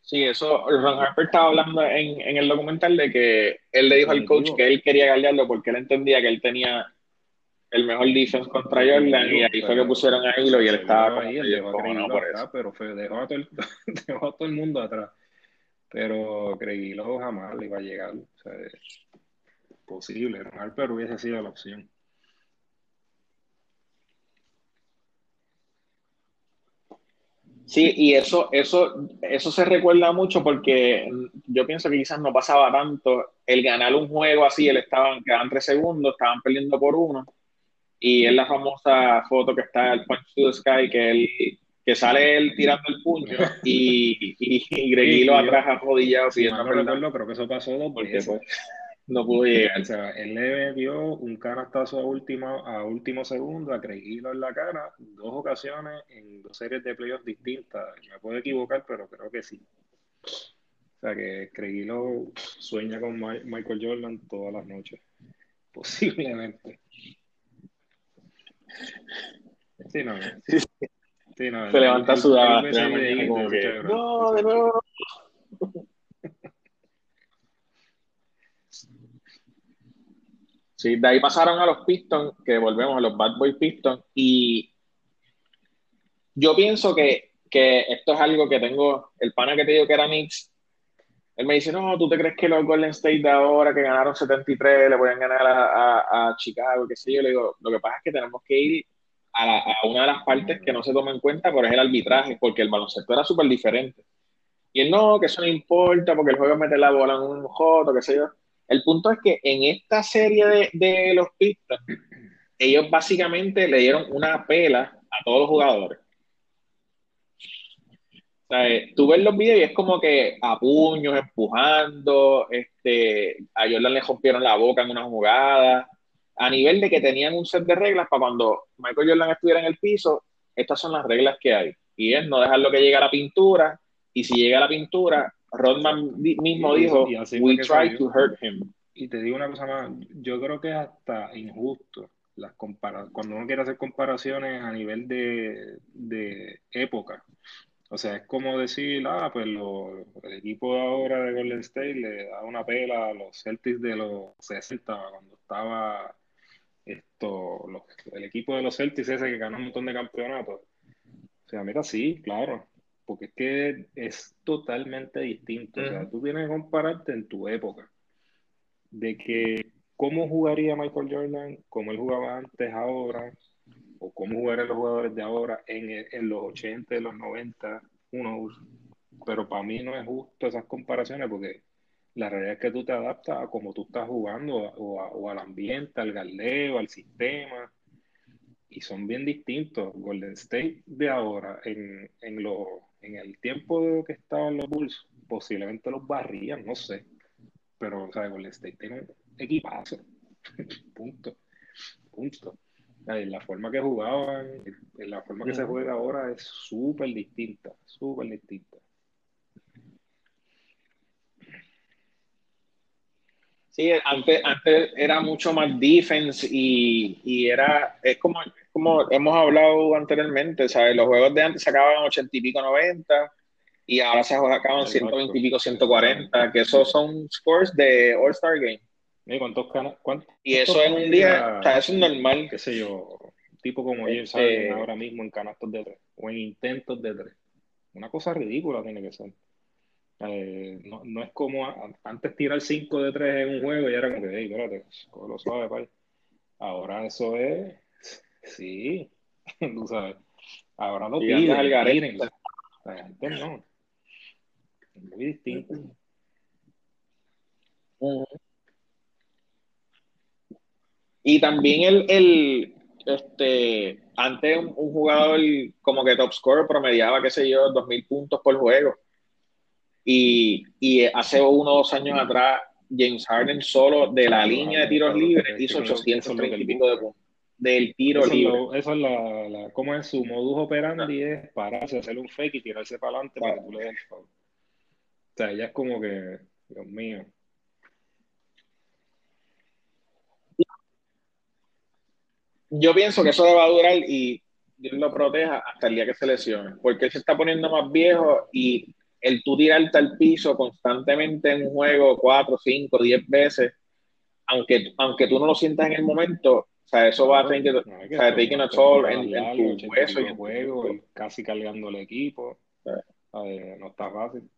Sí, eso, Ron Harper estaba hablando en, en el documental de que él le dijo al coach que él quería galearlo porque él entendía que él tenía el mejor defense contra Jordan y ahí fue que pusieron a Hilo y él estaba ahí, él dejó no por eso. pero fue, dejó, a todo el, <laughs> dejó a todo el mundo atrás. Pero Creguilo jamás le iba a llegar. O sea, posible. Harper hubiese sido la opción. Sí, y eso, eso, eso se recuerda mucho porque yo pienso que quizás no pasaba tanto el ganar un juego así, él estaban, quedaban tres segundos, estaban perdiendo por uno, y es la famosa foto que está el Punch to the Sky, que él, que sale él tirando el puño y, y, y lo atrás arrodillado. Sí, no recuerdo, creo que eso pasó dos porque pues, no pudo llegar. O sea, él le dio un canastazo a último, a último segundo a Creguilo en la cara dos ocasiones en dos series de playoffs distintas. Me puedo equivocar, pero creo que sí. O sea que Creguilo sueña con Michael Jordan todas las noches. <laughs> Posiblemente. Sí, no. Sí, no Se levanta sudado. No, de nuevo. Sí, de ahí pasaron a los Pistons, que volvemos a los Bad Boy Pistons, y yo pienso que, esto es algo que tengo, el pana que te digo que era Knicks, él me dice, no, ¿tú te crees que los Golden State de ahora, que ganaron 73, le pueden ganar a, a, Chicago, qué sé yo? Le digo, lo que pasa es que tenemos que ir a, una de las partes que no se toma en cuenta, por es el arbitraje, porque el baloncesto era súper diferente. Y él, no, que eso no importa, porque el juego es meter la bola en un joto, qué sé yo. El punto es que en esta serie de, los Pistons, ellos básicamente le dieron una pela a todos los jugadores. O sea, eh, tú ves los videos y es como que a puños, empujando, este, a Jordan le rompieron la boca en una jugada, a nivel de que tenían un set de reglas para cuando Michael Jordan estuviera en el piso, estas son las reglas que hay. Y es no dejarlo que llegue a la pintura, y si llega a la pintura, Rodman mismo dijo, we try to hurt him. Y te digo una cosa más, yo creo que es hasta injusto las cuando uno quiere hacer comparaciones a nivel de, de época. O sea, es como decir, ah, pues el equipo de ahora de Golden State le da una pela a los Celtics de los 60, cuando estaba esto, el equipo de los Celtics ese que ganó un montón de campeonatos. O sea, mira, sí, claro, porque es que es totalmente distinto. O sea, tú tienes que compararte en tu época. De que cómo jugaría Michael Jordan, cómo él jugaba antes, ahora, o cómo jugarían los jugadores de ahora en, en los 80, en los 90, uno, pero para mí no es justo esas comparaciones porque la realidad es que tú te adaptas a cómo tú estás jugando o, o al ambiente, al galeo, al sistema y son bien distintos. Golden State de ahora, en, en, lo, en el tiempo que estaban los Bulls, posiblemente los barrían, no sé. Pero, o sea, Golden State tiene un equipazo. <laughs> Punto. Punto. La forma que jugaban, la forma que se juega ahora es súper distinta, súper distinta. Sí, antes, antes era mucho más defense y, y era, es como, como hemos hablado anteriormente, ¿sabes? Los juegos de antes se acababan 80 y pico 90 y ahora se acaban 120 y pico 140, que esos son scores de All-Star Game. ¿Y cuántos cuántos, Y eso en un día, o sea, eso es normal. Qué sé yo, tipo como James este... ahora mismo en canastos de tres o en intentos de tres. Una cosa ridícula tiene que ser. Eh, no, no, es como antes tirar 5 de 3 en un juego y era como que, hey, espérate, lo suave, pay. Ahora eso es, sí, <laughs> tú sabes. Ahora lo piden, tiren. Antes no. Muy distinto. Y también el, el este, antes un, un, jugador como que top scorer promediaba, qué sé yo, 2.000 puntos por juego y, y hace uno o dos años atrás, James Harden solo de la línea de tiros libres hizo 830 y pico de puntos. Del tiro libre. eso es la, la, ¿Cómo es su modus operandi? Ah. Es pararse, hacer un fake y tirarse para adelante para que tú le des el foul. O sea, ya es como que, Dios mío. Yo pienso que eso va a durar y Dios lo proteja hasta el día que se lesione, porque él se está poniendo más viejo y el tú tirarte al piso constantemente en un juego cuatro, cinco, diez veces, aunque, aunque tú no lo sientas en el momento, o sea, eso va a tener que, no, o sea, taking a toll en, en, tu hueso y en juego, y casi cargando el equipo. no está fácil.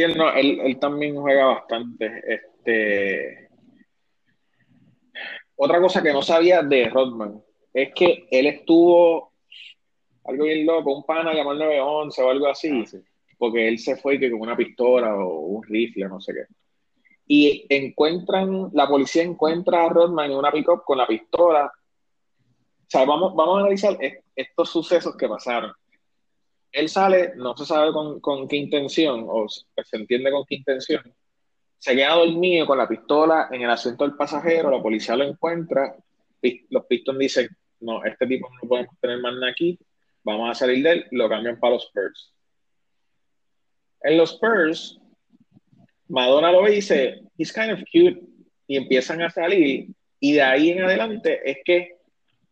Sí, él, no, él, él también juega bastante. Este... Otra cosa que no sabía de Rodman, es que él estuvo algo bien loco, un pana llamó al 911 o algo así, ah, porque él se fue que con una pistola o un rifle, no sé qué. Y encuentran, la policía encuentra a Rodman en una pick-up con la pistola. O sea, vamos, vamos a analizar estos sucesos que pasaron. Él sale, no se sabe con, qué intención, o se entiende con qué intención. Se queda dormido con la pistola en el asiento del pasajero, la policía lo encuentra, los Pistons dicen, no, este tipo no lo podemos tener más aquí, vamos a salir de él, lo cambian para los Spurs. En los Spurs, Madonna lo ve y dice, he's kind of cute, y empiezan a salir, y de ahí en adelante es que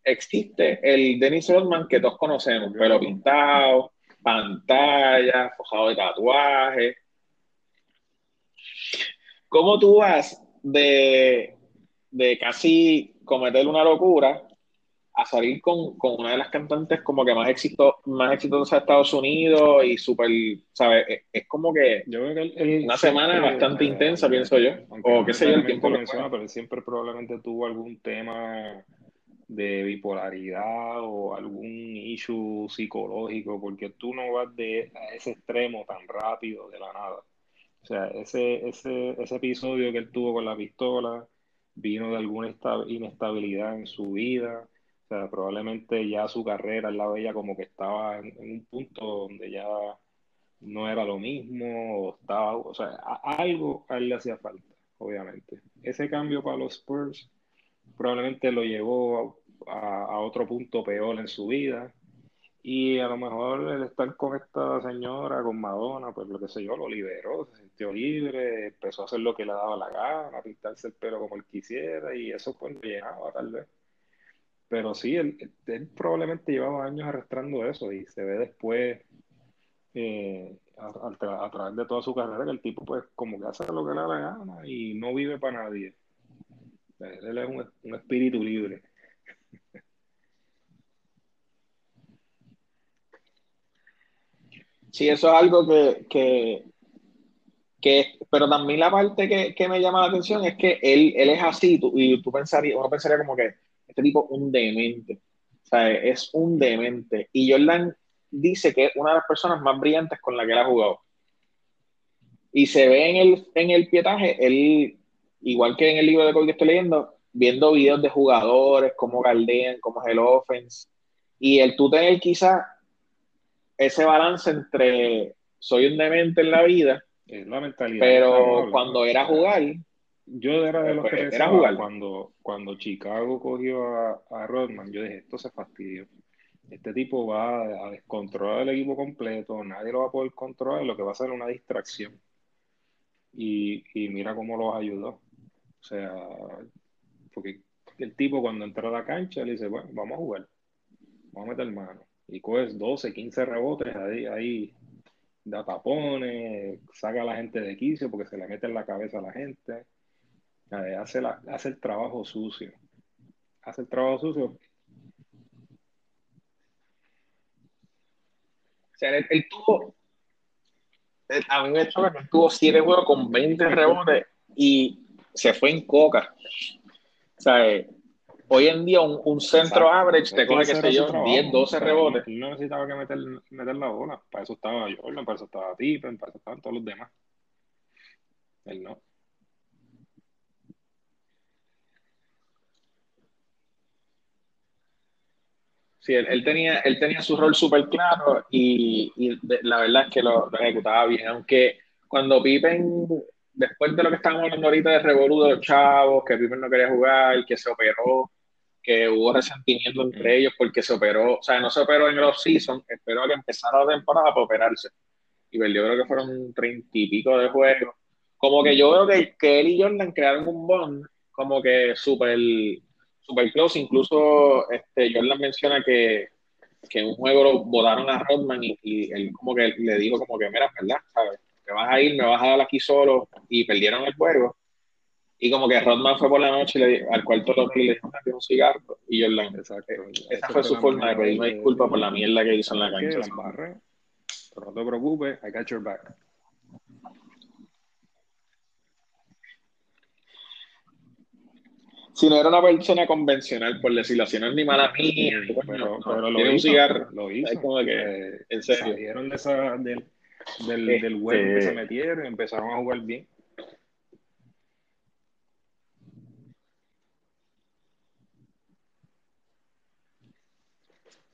existe el Dennis Rodman que todos conocemos, pelo pintado, pantalla, forjado de tatuaje. ¿Cómo tú vas de, de casi cometer una locura a salir con, con, una de las cantantes como que más éxito más exitosas de Estados Unidos y súper, ¿sabes? Es, como que, yo que una semana bastante intensa, pienso yo. O qué sé yo, el tiempo que menciona, pero él siempre probablemente tuvo algún tema de bipolaridad o algún issue psicológico, porque tú no vas de a ese extremo tan rápido de la nada. O sea, ese, ese, ese episodio que él tuvo con la pistola vino de alguna inestabilidad en su vida o sea, probablemente ya su carrera al lado de ella como que estaba en, un punto donde ya no era lo mismo, o estaba, o sea, algo a él le hacía falta, obviamente. Ese cambio para los Spurs probablemente lo llevó a, a, otro punto peor en su vida Y a lo mejor el estar con esta señora, con Madonna, pues lo que sé yo, lo liberó, se sintió libre, empezó a hacer lo que le daba la gana, pintarse el pelo como él quisiera, y eso pues le llenaba tal vez. Pero sí, él, probablemente llevaba años arrastrando eso y se ve después, eh, a, través de toda su carrera, que el tipo pues como que hace lo que le da la gana y no vive para nadie. Él es un espíritu libre. Sí, eso es algo que, que, que pero también la parte que, que, me llama la atención es que él, él es así, y tú pensarías, uno pensaría como que este tipo un demente, o sea, es un demente. Y Jordan dice que es una de las personas más brillantes con la que él ha jugado. Y se ve en el, en el pietaje, él, igual que en el libro de código que estoy leyendo, viendo videos de jugadores, cómo galdean, cómo es el offense. Y el tú tener quizás ese balance entre soy un demente en la vida, pero cuando era jugar, yo era de los que pues, era jugar. Cuando, cuando Chicago cogió a, a, Rodman, yo dije, esto se fastidió. Este tipo va a descontrolar el equipo completo, nadie lo va a poder controlar, lo que va a ser una distracción. Y, y mira cómo los ayudó. O sea, porque el tipo cuando entró a la cancha le dice, bueno, vamos a jugar, vamos a meter mano y coges 12, 15 rebotes ahí, ahí da tapones, saca a la gente de quicio porque se le mete en la cabeza a la gente, eh, hace, la, hace el trabajo sucio, hace el trabajo sucio. O sea, él, tuvo, a mí me choca que tuvo 7 juegos con 20 rebotes y se fue en coca. O sea, eh, hoy en día un, un centro average te coge, qué sé yo, 10, 12 rebotes. no necesitaba que meter, meter, la bola. Para eso estaba Jordan, para eso estaba Pippen, para eso estaban todos los demás. Él no. Sí, él, tenía, él tenía su rol súper claro y, y la verdad es que lo, ejecutaba bien. Aunque cuando Pippen, después de lo que estábamos hablando ahorita de Revolú de los chavos, que Pippen no quería jugar, que se operó, que hubo resentimiento entre ellos porque se operó, o sea, no se operó en el off-season, esperó a que empezara la temporada para operarse. Y perdió, creo que fueron treinta y pico de juegos. Como que yo veo que, que él y Jordan crearon un bond como que súper super close. Incluso este, Jordan menciona que, que en un juego lo votaron a Rodman y, él como que le dijo como que, mira, ¿verdad? ¿Sabes? Te vas a ir, me vas a dar aquí solo y perdieron el juego y como que Rodman fue por la noche le, al cuarto hotel y le dijo, un cigarro. Y Jordan, Exacto. esa fue su forma de pedirme disculpas por la mierda que hizo en la cancha. Pero no te preocupes, I got your back. Si no era una persona convencional, por decirlo así, no es ni mala mía, pero, pero lo hizo, un cigarro. Lo hizo. Es como que, eh, en serio. Salieron de esa, del, del, del web que se este metieron y empezaron a jugar bien.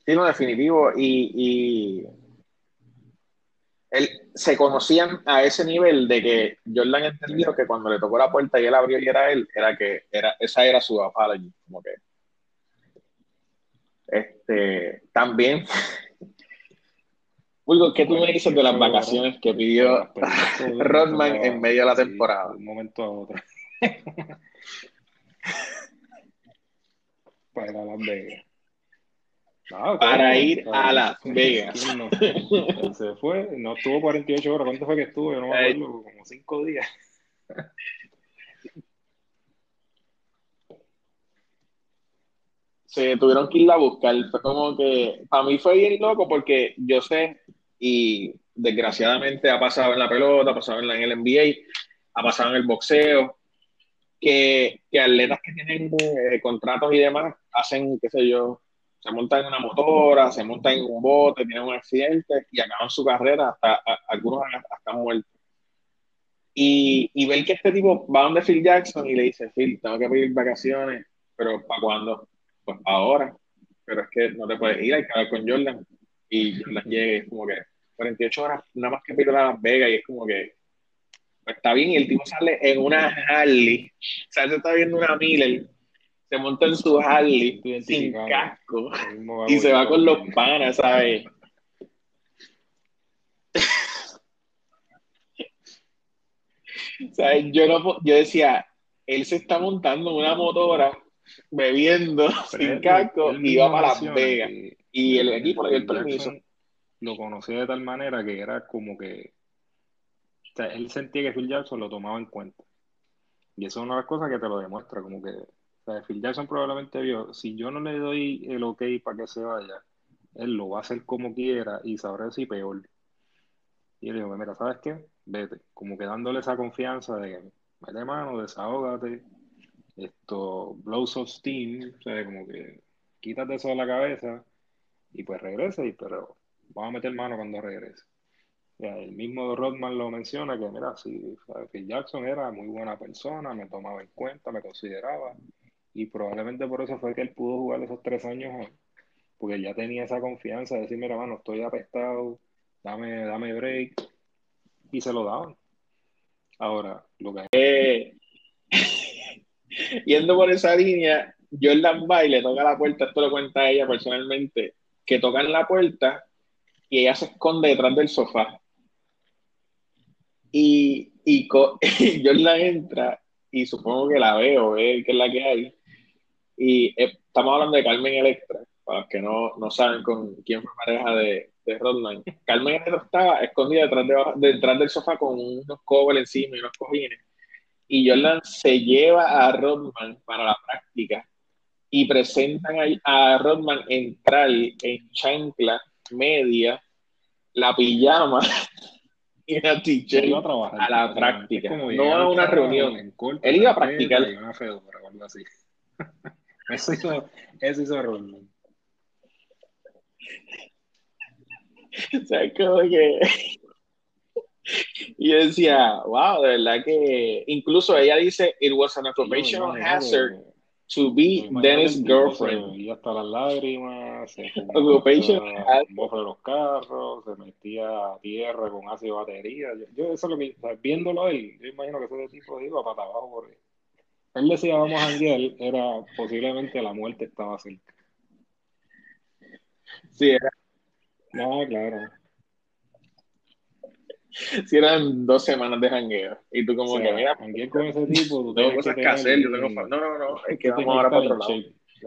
Sí, no, definitivo. Y, y él, se conocían a ese nivel de que Jordan entendió que cuando le tocó la puerta y él abrió y era él, era que era, esa era su apology. Como que. Este, también. <laughs> Ulgo, ¿qué tú me dices de las vacaciones que pidió <laughs> Rodman en medio de la temporada? De un momento a otro. Para Las Vegas. Ah, para ir a Las Vegas. <laughs> se fue, no estuvo 48 horas. ¿Cuánto fue que estuvo? Yo no me acuerdo, como 5 días. Se tuvieron que ir a buscar. Fue como que, para mí fue bien loco porque yo sé, y desgraciadamente ha pasado en la pelota, ha pasado en, la, en el NBA, ha pasado en el boxeo, que, que atletas que tienen eh, contratos y demás hacen, qué sé yo, se montan en una motora, se montan en un bote, tienen un accidente y acaban su carrera, hasta, algunos hasta muertos. Y, y ver que este tipo va donde Phil Jackson y le dice, Phil, tengo que pedir vacaciones, pero ¿para cuándo? Pues ahora. Pero es que no te puedes ir, hay que hablar con Jordan. Y Jordan llega es como que 48 horas, nada más que pido a Las Vegas y es como que pues está bien y el tipo sale en una Harley, o sea, se está viendo una Miller se monta en su Harley sin casco y se va con los panas, ¿sabes? <laughs> ¿Sabes? Yo, no, yo decía, él se está montando una motora bebiendo <laughs> sin casco y va para Las Vegas. y el equipo le dio el permiso. Lo conocía de tal manera que era como que. O sea, él sentía que Phil Jackson lo tomaba en cuenta. Y eso es una de las cosas que te lo demuestra, como que. O Phil Jackson probablemente vio, si yo no le doy el ok para que se vaya, él lo va a hacer como quiera y sabrá si peor. Y él dijo, mira, ¿sabes qué? Vete. Como que dándole esa confianza de que mete mano, desahógate, esto, blows of steam, o sea, como que quítate eso de la cabeza y pues regresa, pero vamos a meter mano cuando regrese. el mismo Rodman lo menciona que, mira, si Phil Jackson era muy buena persona, me tomaba en cuenta, me consideraba, y probablemente por eso fue que él pudo jugar esos tres años, porque ya tenía esa confianza de decir, mira, mano, estoy apestado, dame, dame break, y se lo daban. Ahora, lo que... Eh, <laughs> yendo por esa línea, Jordan va y le toca la puerta, esto lo cuenta ella personalmente, que tocan la puerta y ella se esconde detrás del sofá. Y, y, <laughs> Jordan entra y supongo que la veo, ve que es la que hay. Y eh, estamos hablando de Carmen Electra, para los que no, no saben con quién fue pareja de, de Rodman. Carmen Electra estaba escondida detrás, de, detrás del sofá con unos covers encima y unos cojines y Jordan se lleva a Rodman para la práctica y presentan a, Rodman entrar en chancla media, la pijama <laughs> y la t-shirt a, la práctica, no a una reunión. Él iba a practicar. <laughs> eso hizo, eso hizo Rodman. O sea, como que y yo decía, wow, de verdad que incluso ella dice, it was an occupational hazard to be Dennis' girlfriend. Y hasta las lágrimas, se <laughs> de los carros, se metía a tierra con ácido batería. Yo, eso lo que, viéndolo él, yo imagino que ese tipo iba para abajo porque él decía vamos a janguear, era posiblemente la muerte estaba cerca. Sí, era. No, claro si eran dos semanas de jangueo. Y tú como que, mira, janguear con ese tipo, tú tengo cosas que, hacer, yo tengo... No, no, no, es que vamos ahora para otro lado.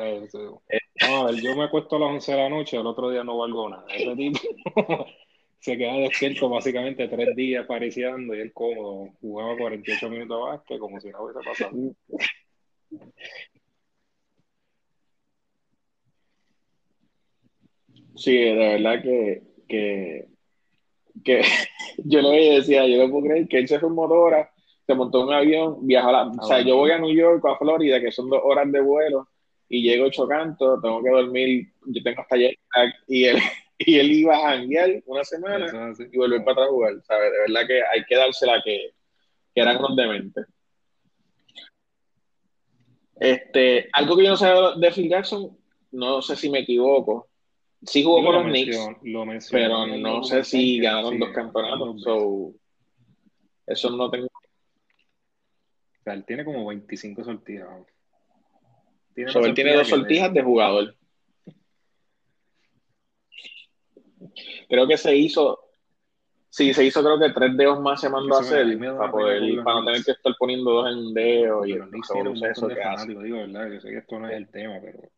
Eh. a ver, yo me acuesto a las 11 de la noche, el otro día no valgo nada. Ese tipo <laughs> se queda despierto básicamente tres días pariciando y él cómodo. Jugaba 48 minutos de básquet como si no hubiese pasado. Sí, de verdad que, que que <laughs> yo lo decía, yo no puedo creer que él se fue en motora, se montó en un avión, viajó a la, o sea, yo voy a New York o a Florida, que son dos horas de vuelo, y llego ocho cantos, tengo que dormir, yo tengo hasta ayer, y él, <laughs> y él iba a janguear una semana y volver para atrás a jugar, ¿sabes? De verdad que hay que dársela que, que eran unos dementes. Este, algo que yo no sé de Phil Jackson, no sé si me equivoco, Sí jugó con los Knicks, pero no sé si ganaron dos campeonatos. eso no tengo. O sea, él tiene como 25 sortijas. Tiene él tiene dos sortijas de jugador. Creo que se hizo. Sí, se hizo creo que tres dedos más se mandó a hacer para poder, para no tener que estar poniendo dos en dedo y un montón de fanáticos, digo, ¿verdad? Yo sé que esto no es el tema, pero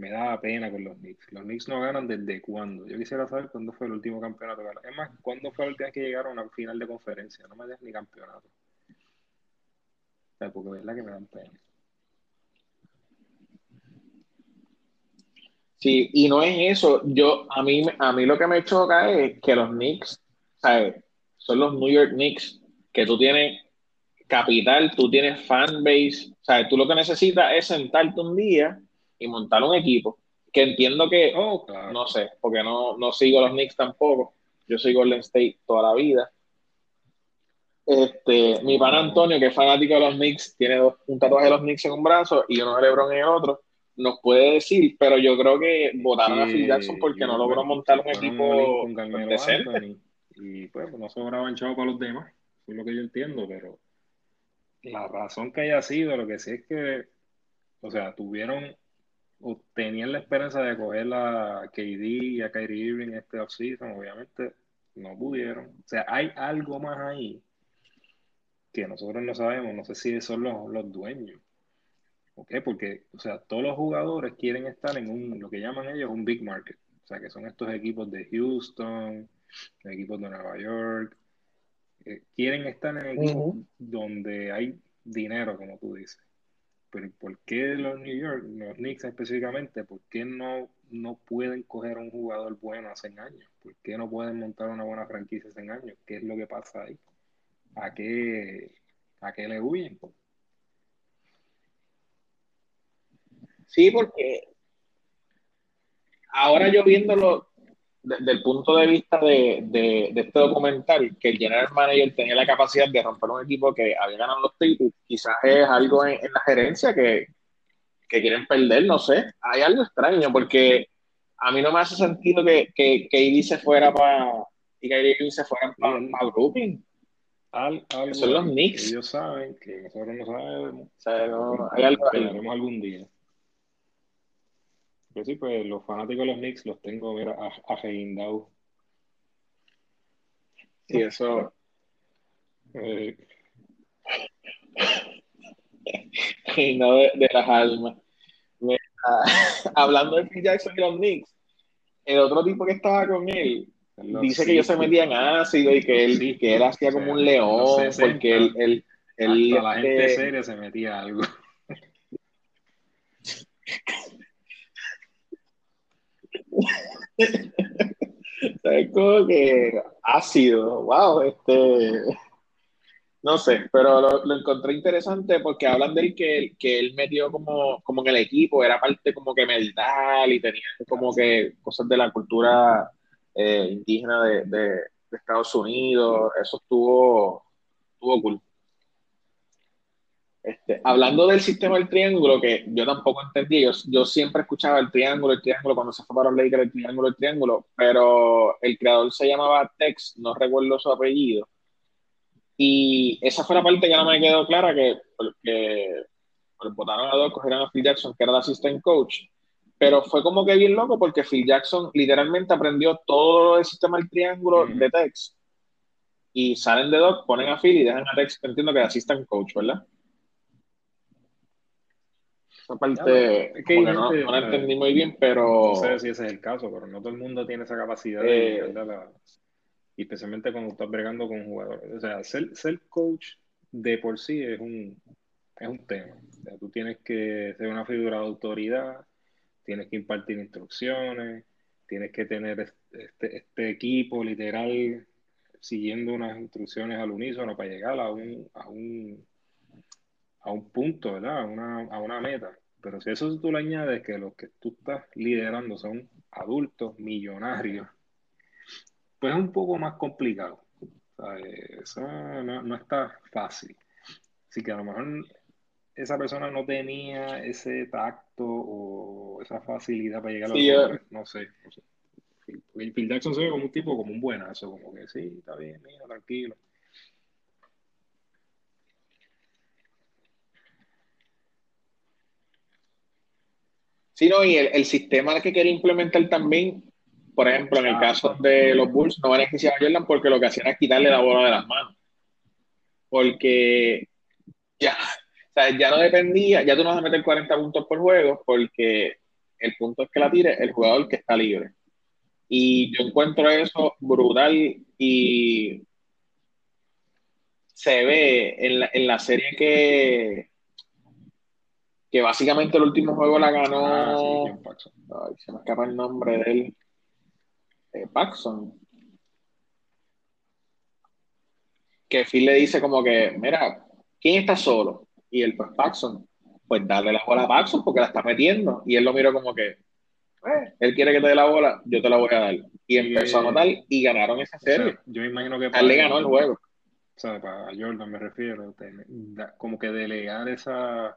me da pena con los Knicks. Los Knicks no ganan desde cuándo. Yo quisiera saber cuándo fue el último campeonato. Es más, cuándo fue el día que llegaron a final de conferencia. No me des ni campeonato. O sea, porque es verdad que me dan pena. Sí, y no es eso. Yo, a mí, a mí lo que me choca es que los Knicks, ¿sabes? Son los New York Knicks, que tú tienes capital, tú tienes fanbase, ¿sabes? Tú lo que necesitas es sentarte un día y montar un equipo que entiendo que, oh, no sé, porque no, no sigo los Knicks tampoco, yo sigo Golden State toda la vida. Este, mi pan Antonio, que es fanático de los Knicks, tiene dos, un tatuaje de los Knicks en un brazo y uno de LeBron en el otro, nos puede decir, pero yo creo que votaron a Phil Jackson porque no logró montar un equipo decente. Y pues no sobraba chavo para los demás, es lo que yo entiendo, pero la razón que haya sido, lo que sé es que o sea, tuvieron o tenían la esperanza de coger a KD y a Kyrie Irving este offseason, obviamente no pudieron. O sea, hay algo más ahí que nosotros no sabemos, no sé si son los, los dueños. ¿Ok? Porque, o sea, todos los jugadores quieren estar en un, lo que llaman ellos un big market. O sea, que son estos equipos de Houston, equipos de Nueva York. Eh, quieren estar en equipos donde hay dinero, como tú dices. Pero ¿por qué los New York, los Knicks específicamente, por qué no, no pueden coger a un jugador bueno hace años? ¿Por qué no pueden montar una buena franquicia hace años? ¿Qué es lo que pasa ahí? ¿A qué, a qué le huyen? Sí, porque ahora yo viéndolo desde el punto de vista de, de, este documental, que el general manager tenía la capacidad de romper un equipo que había ganado los títulos, quizás es algo en, la gerencia que, que, quieren perder, no sé. Hay algo extraño, porque a mí no me hace sentido que, que, que se fuera para y que se fueran para pa Brooklyn. Al, algo son los Knicks. Ellos saben que nosotros no sabemos. O sea, no, hay algo algún día. Pero sí, pues los fanáticos de los Knicks los tengo, mira, a, a Sí, eso. Eh. <laughs> no de, de, las almas. <laughs> hablando de Phil Jackson y los Knicks, el otro tipo que estaba con él dice que ellos se metían ácido y que él, que él hacía como un león, porque él, él, él la gente este seria se metía algo. <laughs> <laughs> es como que ácido, wow, este, no sé, pero lo, encontré interesante porque hablan de él que, que él metió como, como en el equipo, era parte como que medital y tenía como que cosas de la cultura eh, indígena de, de, Estados Unidos, eso estuvo, estuvo. Este, hablando del sistema del triángulo, que yo tampoco entendí, yo, siempre escuchaba el triángulo, el triángulo, cuando se fue para los Lakers, el triángulo, el triángulo, pero el creador se llamaba Tex, no recuerdo su apellido. Y esa fue la parte que no me quedó clara, que porque, votaron a dos, cogieron a Phil Jackson, que era el assistant coach, pero fue como que bien loco porque Phil Jackson literalmente aprendió todo el sistema del triángulo de Tex. Y salen de dos, ponen a Phil y dejan a Tex, entiendo que es assistant coach, ¿verdad? Parte es que no, la entendí muy bien, pero... No sé si ese es el caso, pero no todo el mundo tiene esa capacidad de... Eh, y especialmente cuando estás bregando con jugadores. O sea, ser, ser coach de por sí es un, es un tema. O sea, tú tienes que ser una figura de autoridad, tienes que impartir instrucciones, tienes que tener este, este equipo literal siguiendo unas instrucciones al unísono para llegar a un, a un, a un punto, ¿verdad? A una, a una meta. Pero si eso tú le añades que los que tú estás liderando son adultos, millonarios, pues es un poco más complicado. Eso no, no, está fácil. Así que a lo mejor esa persona no tenía ese tacto o esa facilidad para llegar a los no sé. No sé. Phil Jackson se ve como un tipo, como un buenazo, como que sí, está bien, mira, tranquilo. Sí, no, y el, sistema que quería implementar también, por ejemplo, en el caso de los Bulls, no beneficiaba a Jordan porque lo que hacían era quitarle la bola de las manos. Porque ya, o sea, ya no dependía, ya tú no vas a meter 40 puntos por juego, porque el punto es que la tire el jugador que está libre. Y yo encuentro eso brutal y se ve en la, en la serie que, que básicamente el último juego la ganó. Ah, Ay, se me escapa el nombre de él. Eh, Paxson. Que Phil le dice como que, mira, ¿quién está solo? Y él, pues Paxson. Pues darle la bola a Paxson porque la está metiendo. Y él lo miró como que, eh, él quiere que te dé la bola, yo te la voy a dar. Y empezó a anotar y ganaron esa serie. yo imagino que él le ganó el juego. O sea, para Jordan me refiero, como que delegar esa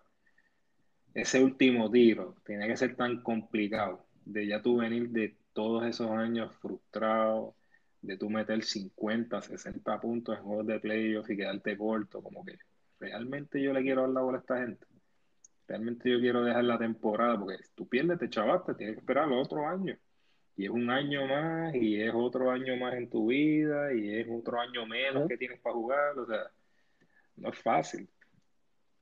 ese último tiro tiene que ser tan complicado de ya tú venir de todos esos años frustrado, de tú meter 50, 60 puntos en juegos de playoffs y quedarte corto, como que realmente yo le quiero dar la bola a esta gente. realmente yo quiero dejar la temporada, porque tú pierdes, te chavaste, tienes que esperar los otros años. Y es un año más, y es otro año más en tu vida, y es otro año menos que tienes para jugar, o sea, no es fácil.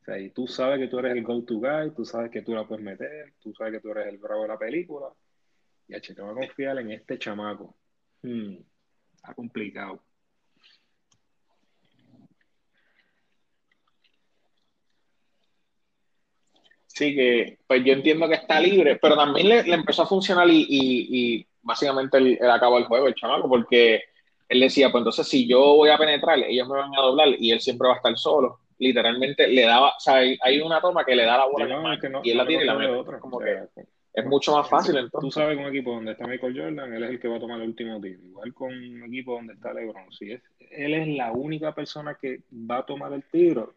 O sea, y tú sabes que tú eres el go-to guy, tú sabes que tú la puedes meter, tú sabes que tú eres el bravo de la película. Y H, te voy a confiar en este chamaco. Hmm, está complicado. Sí, que pues yo entiendo que está libre, pero también le, empezó a funcionar y, y, básicamente él, acabó el juego, el chamaco, porque él decía, pues entonces si yo voy a penetrar, ellos me van a doblar y él siempre va a estar solo. Literalmente le daba, o sea, hay una toma que le da la bola y él la tiene y la mete. Otra, como que es mucho más fácil entonces. Tú sabes un equipo donde está Michael Jordan, él es el que va a tomar el último tiro. Igual con un equipo donde está LeBron. Si es, él es la única persona que va a tomar el tiro,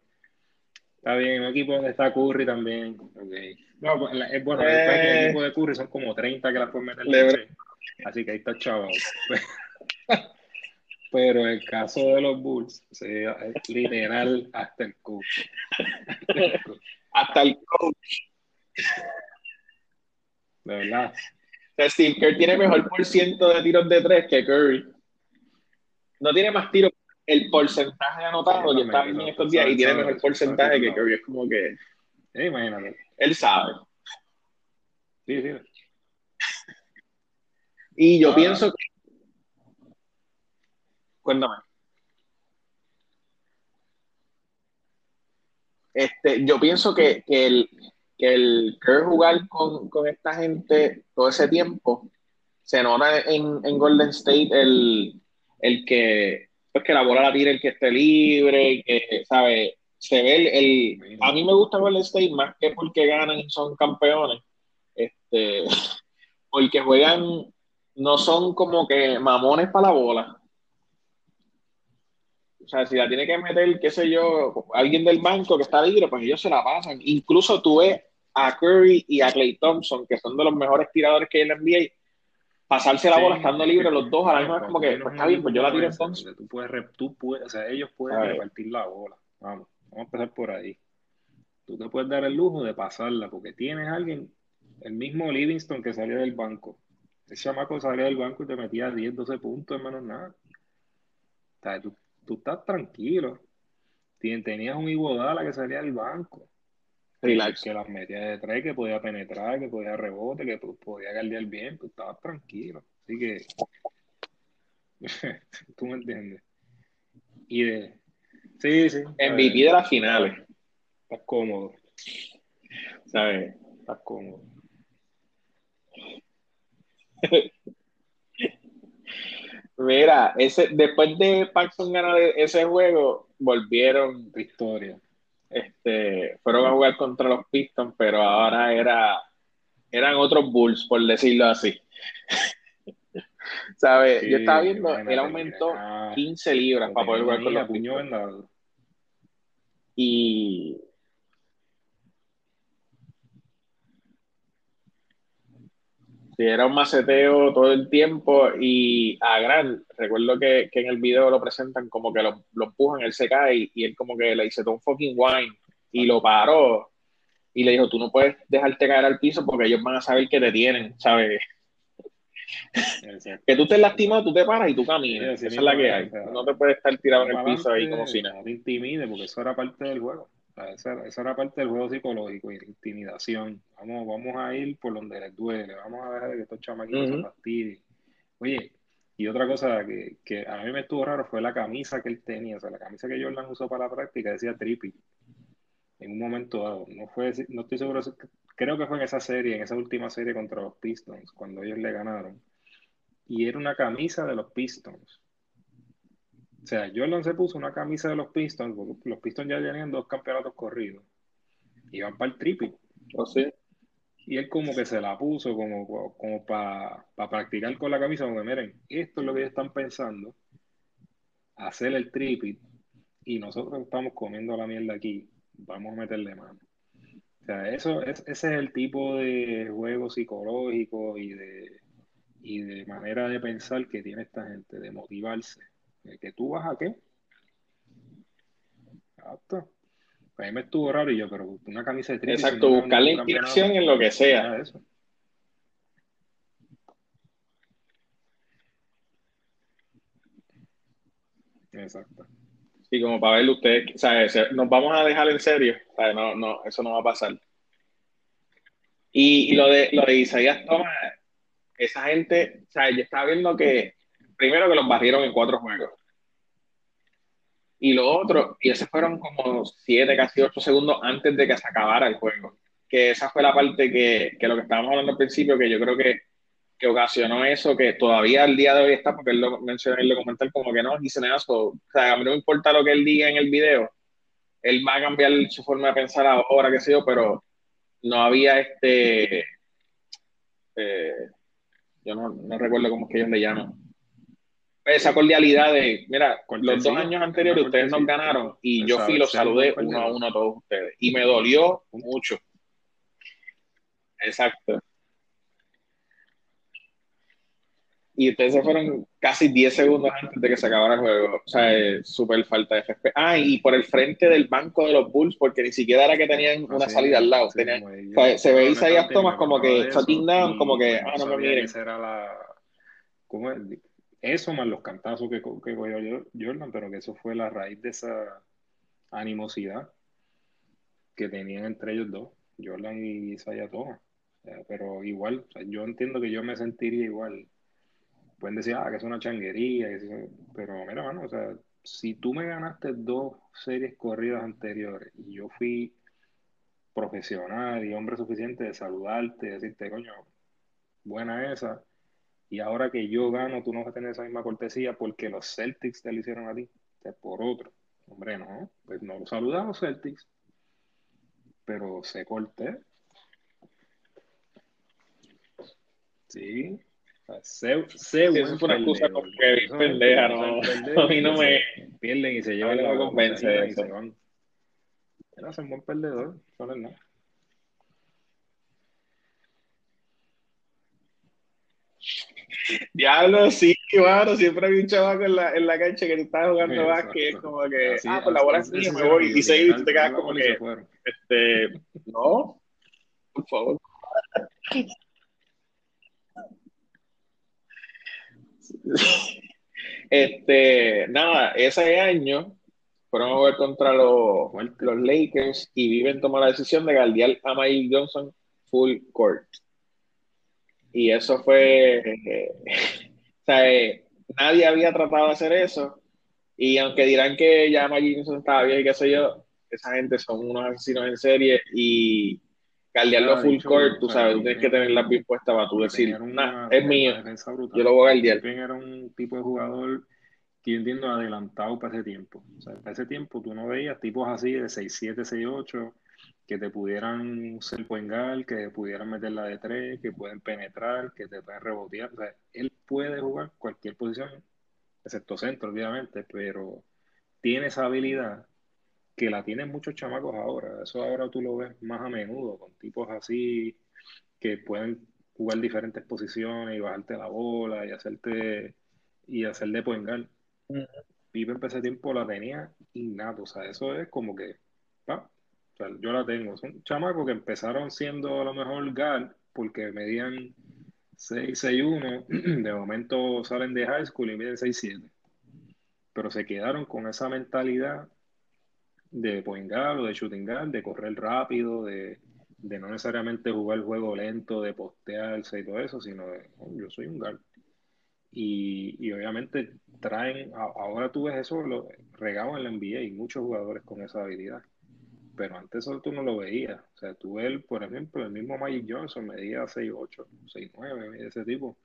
Está bien, un equipo donde está Curry también. Okay. No, pues, es bueno, el eh. equipo de Curry son como 30 que la pueden meter. Así que ahí está chaval. <laughs> Pero el caso de los Bulls, es literal hasta el coach. hasta el coach. De verdad. Steve Kerr tiene mejor por ciento de tiros de tres que Curry. No tiene más tiros el porcentaje anotado, yo estaba en estos días y tiene mejor porcentaje que Curry. Es como que. imagínate. Él sabe. Sí, sí. Y yo ah. pienso que. Cuéntame. Este, yo pienso que, que el que el querer jugar con, con, esta gente todo ese tiempo se nota en, en Golden State el, el que pues que la bola la tire el que esté libre, que, ¿sabe? Se ve el, A mí me gusta Golden State más que porque ganan y son campeones. Este, <laughs> porque juegan, no son como que mamones para la bola. O sea, si la tiene que meter, qué sé yo, alguien del banco que está libre, pues ellos se la pasan. Incluso tú ves a Curry y a Clay Thompson, que son de los mejores tiradores que hay en la NBA, pasarse la bola estando libre los dos a la misma como que pues, está bien, pues yo la tiro entonces. Tú puedes, tú puedes, o sea, ellos pueden repartir la bola. Vamos, vamos a empezar por ahí. Tú te puedes dar el lujo de pasarla porque tienes a alguien, el mismo Livingston que salió del banco. Ese chamaco salió del banco y te metía 10, 12 puntos, menos nada. O sea, tú, tú estás tranquilo. Tenías un Iguodala que salía del banco. Que las metía de tres, que podía penetrar, que podía rebote, que podía guardiar bien, pues estabas tranquilo. Así que, <laughs> tú me entiendes. Y de, sí, sí. MVP de las finales. Estás cómodo. ¿Sabes? Estás cómodo. <laughs> Mira, ese, después de Paxson ganar ese juego, volvieron. Historia este, fueron a jugar contra los Pistons, pero ahora era, eran otros Bulls, por decirlo así. <laughs> ¿Sabes? Yo estaba viendo, él aumentó 15 libras para poder jugar con los Pistons. Y era un maceteo todo el tiempo y a Gran, recuerdo que, en el video lo presentan como que lo, lo empujan, él se cae y, él como que le dice, un fucking wine y lo paró y le dijo, tú no puedes dejarte caer al piso porque ellos van a saber que te tienen, ¿sabes? <laughs> que tú te lastimas, tú te paras y tú caminas, esa es la que hay. no te puedes estar tirado en el piso ahí como si nada. No te intimide porque eso era parte del juego. Esa, era parte del juego psicológico y la intimidación. Vamos, vamos a ir por donde les duele, vamos a dejar que estos chamaquitos se fastidien. Oye, y otra cosa que, que, a mí me estuvo raro fue la camisa que él tenía, o sea, la camisa que Jordan usó para la práctica decía trippy. En un momento dado, no fue, no estoy seguro, creo que fue en esa serie, en esa última serie contra los Pistons, cuando ellos le ganaron. Y era una camisa de los Pistons. O sea, Jordan se puso una camisa de los Pistons, porque los Pistons ya tenían dos campeonatos corridos. Iban para el triple. ¿O oh, sí? Y él como que se la puso como, como para practicar con la camisa, como miren, esto es lo que ellos están pensando, hacer el triple, y nosotros estamos comiendo la mierda aquí, vamos a meterle mano. O sea, eso, es, ese es el tipo de juego psicológico y de, y de manera de pensar que tiene esta gente, de motivarse que tú vas a qué. Exacto. A mí me estuvo raro y yo, pero una camisa de triple. Exacto, buscar la inspiración en lo que sea. Eso. Exacto. Y como para verlo ustedes, ¿sabes? Nos vamos a dejar en serio, No, no, eso no va a pasar. Y, lo de lo de Isaías Thomas, esa gente, o sea, yo estaba viendo que primero que los barrieron en cuatro juegos. Y lo otro, y esos fueron como siete, casi ocho segundos antes de que se acabara el juego. Que esa fue la parte que, que lo que estábamos hablando al principio, que yo creo que que ocasionó eso, que todavía al día de hoy está, porque él lo mencionó en el documental como que no, dice nada, o sea, a mí no me importa lo que él diga en el video, él va a cambiar su forma de pensar ahora, qué sé yo, pero no había este, eh, yo no, no, recuerdo cómo es que ellos le llaman, esa cordialidad de, mira, los dos años anteriores ustedes nos ganaron y yo fui y los saludé uno a uno a todos ustedes y me dolió mucho. Exacto. y ustedes se fueron casi 10 segundos antes de que se acabara el juego. O sea, es súper falta de FP. Ah, y por el frente del banco de los Bulls, porque ni siquiera era que tenían una salida al lado. Tenían, o sea, se ve Isaías Thomas como que shutting down, como que, ah, no me miren. Era la, ¿cómo es? Eso más los cantazos que, que cogió Jordan, pero que eso fue la raíz de esa animosidad que tenían entre ellos dos, Jordan y Isaiah Thomas. pero igual, yo entiendo que yo me sentiría igual pueden decir, ah, que es una changuería, pero mira, mano, o sea, si tú me ganaste dos series corridas anteriores y yo fui profesional y hombre suficiente de saludarte, decirte, coño, buena esa, y ahora que yo gano, tú no vas a tener esa misma cortesía porque los Celtics te lo hicieron a ti, o por otro. Hombre, no, pues no lo saludamos Celtics, pero se corté. Sí, sí, eso fue una excusa como que pendeja, no, <laughs> a mí no me pierden y se llevan la convence y se van. Era un buen perdedor, solo no. Diablo, sí, claro, siempre había un chavaco en la, en la cancha que estaba jugando básquet, como que, ah, pues la bola es mía, me voy, y se y tú te quedas como que, este, no, por favor. este, nada, ese año fueron a jugar contra los, los Lakers y Viven tomó la decisión de guardiar a Mike Johnson full court. Y eso fue. <laughs> o sea, eh, nadie había tratado de hacer eso. Y aunque dirán que ya Mike Johnson estaba bien y qué sé yo, esa gente son unos asesinos en serie y Galdearlo full court, tú sabes, tú tienes que tener la bien puesta para tú decir, es mío, yo lo voy a galdear. era un tipo de jugador que yo entiendo adelantado para ese tiempo. O sea, para ese tiempo tú no veías tipos así de 6'7, 6'8 que te pudieran ser poengal, que pudieran meter la de tres, que pueden penetrar, que te pueden rebotear. O sea, él puede jugar cualquier posición, excepto centro, obviamente, pero tiene esa habilidad que la tienen muchos chamacos ahora. Eso ahora tú lo ves más a menudo, con tipos así que pueden jugar diferentes posiciones y bajarte la bola y hacerte y hacerle poengal. Pipe en ese tiempo la tenía innato, o sea, eso es como que, yo la tengo. Son chamacos que empezaron siendo a lo mejor gal porque medían 6, 6, 1, de momento salen de high school y miden 6, 7. Pero se quedaron con esa mentalidad de point guard o de shooting guard, de correr rápido, de, no necesariamente jugar el juego lento, de postearse y todo eso, sino de, oh, yo soy un guard. Y, obviamente traen, ahora tú ves eso lo, regado en la NBA y muchos jugadores con esa habilidad. Pero antes eso tú no lo veías. O sea, tú ves, por ejemplo, el mismo Magic Johnson medía 6'8, 6'9, ese tipo.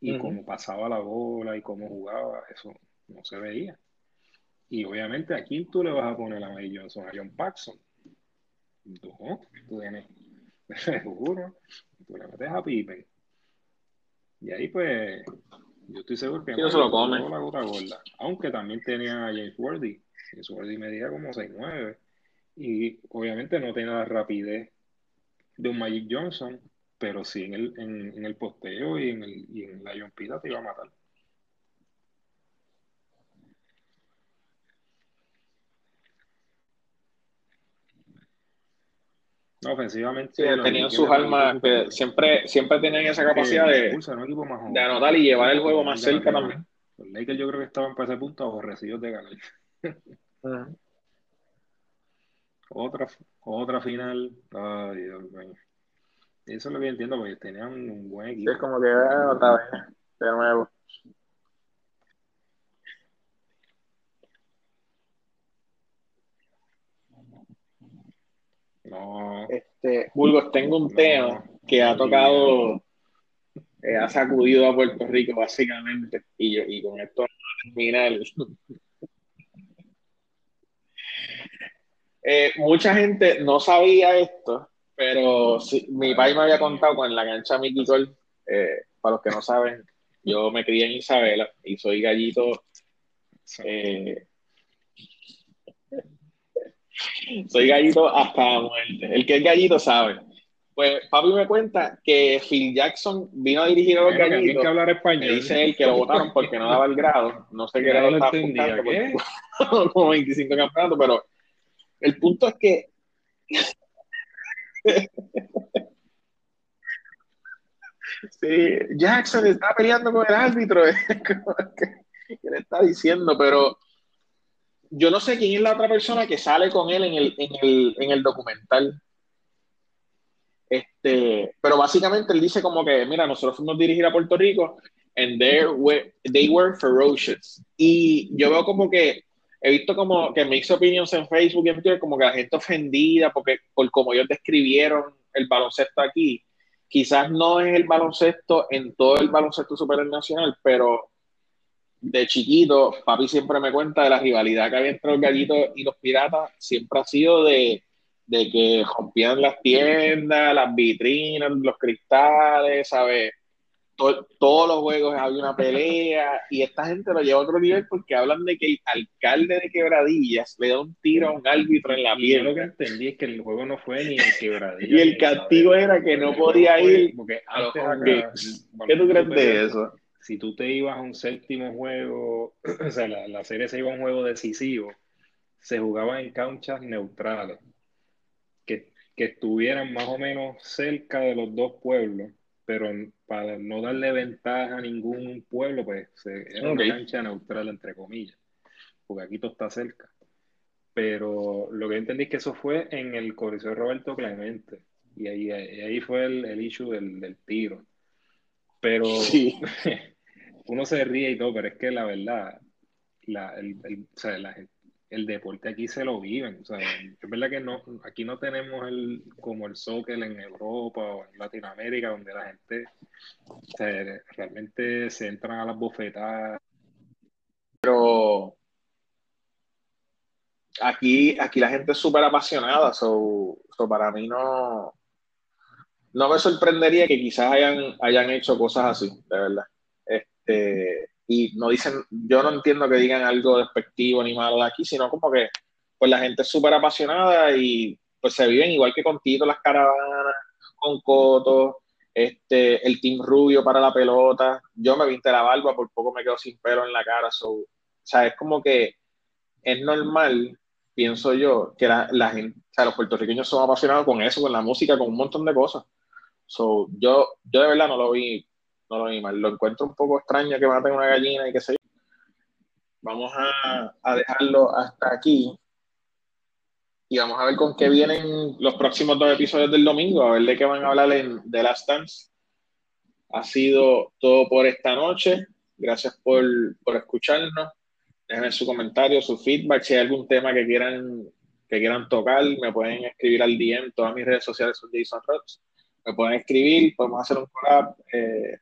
Y cómo pasaba la bola y cómo jugaba, eso no se veía. Y obviamente aquí tú le vas a poner a Mike Johnson, a John Paxson. Tú, tú tienes, <laughs> seguro, tú le metes a Pippen. Y ahí pues, yo estoy seguro que no se lo come. la gota gorda. Aunque también tenía a James Worthy. James Worthy medía como 6'9". Y obviamente no tiene la rapidez de un Magic Johnson, pero sí en el, en, en el posteo y en, el, y en la John Pita te iba a matar. No, ofensivamente. Sí, tenían sus armas que siempre, siempre tenían esa capacidad de, de anotar y llevar el juego más cerca también. Los Lakers yo creo que estaban para ese punto aborrecidos de ganar. Otra, otra final. Ay, Dios mío. Eso es lo que entiendo, porque tenían un buen equipo. es como que ah, otra vez, de nuevo. No. Este, Burgos, tengo un tema que ha tocado, eh, ha sacudido a Puerto Rico básicamente, y, yo, y con esto terminar. Eh, mucha gente no sabía esto, pero mi país me había contado con la cancha Mickey eh, para los que no saben, yo me crié en Isabela y soy gallito eh, soy gallito hasta muerte. El que es gallito sabe. Pues papi me cuenta que Phil Jackson vino a dirigir a los gallitos. Que hablar español. dice él que lo votaron porque no daba el grado. No sé qué grado estaba apuntando. <laughs> como 25 campeonatos, pero el punto es que. sí, Jackson está peleando con el árbitro. <laughs> ¿Qué le está diciendo? Pero yo no sé quién es la otra persona que sale con él en el, en el, en el documental. Este, pero básicamente él dice como que, mira, nosotros fuimos dirigir a Puerto Rico and they were ferocious. Y yo veo como que, he visto como que mixed opinions en Facebook y en Twitter, como que la gente ofendida porque, por como ellos describieron el baloncesto aquí. Quizás no es el baloncesto en todo el baloncesto supernacional, pero de chiquito, papi siempre me cuenta de la rivalidad que había entre los gallitos y los piratas, siempre ha sido de, que rompían las tiendas, las vitrinas, los cristales, ¿sabes? Todos los juegos había una pelea y esta gente lo lleva a otro nivel porque hablan de que el alcalde de Quebradillas le da un tiro a un árbitro en la piel. Yo lo que entendí es que el juego no fue ni en Quebradillas. <laughs> y el castigo era que no podía ir. a ¿Qué tú crees de eso? si tú te ibas a un séptimo juego, <clears throat> o sea, la, serie se iba a un juego decisivo, se jugaba en canchas neutrales, que, estuvieran más o menos cerca de los dos pueblos, pero para no darle ventaja a ningún pueblo, pues se, era una cancha neutral, entre comillas, porque aquí todo está cerca. Pero lo que entendí es que eso fue en el Coliseo Roberto Clemente, y ahí, ahí fue el, el issue del, del tiro. Pero sí. <laughs> uno se ríe y todo, pero es que la verdad, la, el, el, o sea, la, el, deporte aquí se lo viven. O sea, es verdad que no, aquí no tenemos el, como el soccer en Europa o en Latinoamérica, donde la gente realmente se entran a las bofetadas. Pero aquí, aquí la gente es súper apasionada, so, para mí no, no me sorprendería que quizás hayan, hayan hecho cosas así, de verdad. Este, y no dicen, yo no entiendo que digan algo despectivo ni malo aquí, sino como que pues la gente es súper apasionada y pues se viven igual que con Tito las caravanas, con Coto, este, el Team Rubio para la pelota. Yo me vinte la barba, por poco me quedo sin pelo en la cara. o sea, es como que es normal, pienso yo, que la, la gente, o sea, los puertorriqueños son apasionados con eso, con la música, con un montón de cosas. So, yo, yo de verdad no lo vi no lo vi mal. Lo encuentro un poco extraño que maten una gallina y qué sé yo. Vamos a, a dejarlo hasta aquí. Y vamos a ver con qué vienen los próximos dos episodios del domingo, a ver de qué van a hablar en The Last Dance. Ha sido todo por esta noche. Gracias por, por escucharnos. Déjenme su comentario, su feedback. Si hay algún tema que quieran, que quieran tocar, me pueden escribir al DM. Todas mis redes sociales son Jason Rocks. Me pueden escribir, podemos hacer un collab. Eh,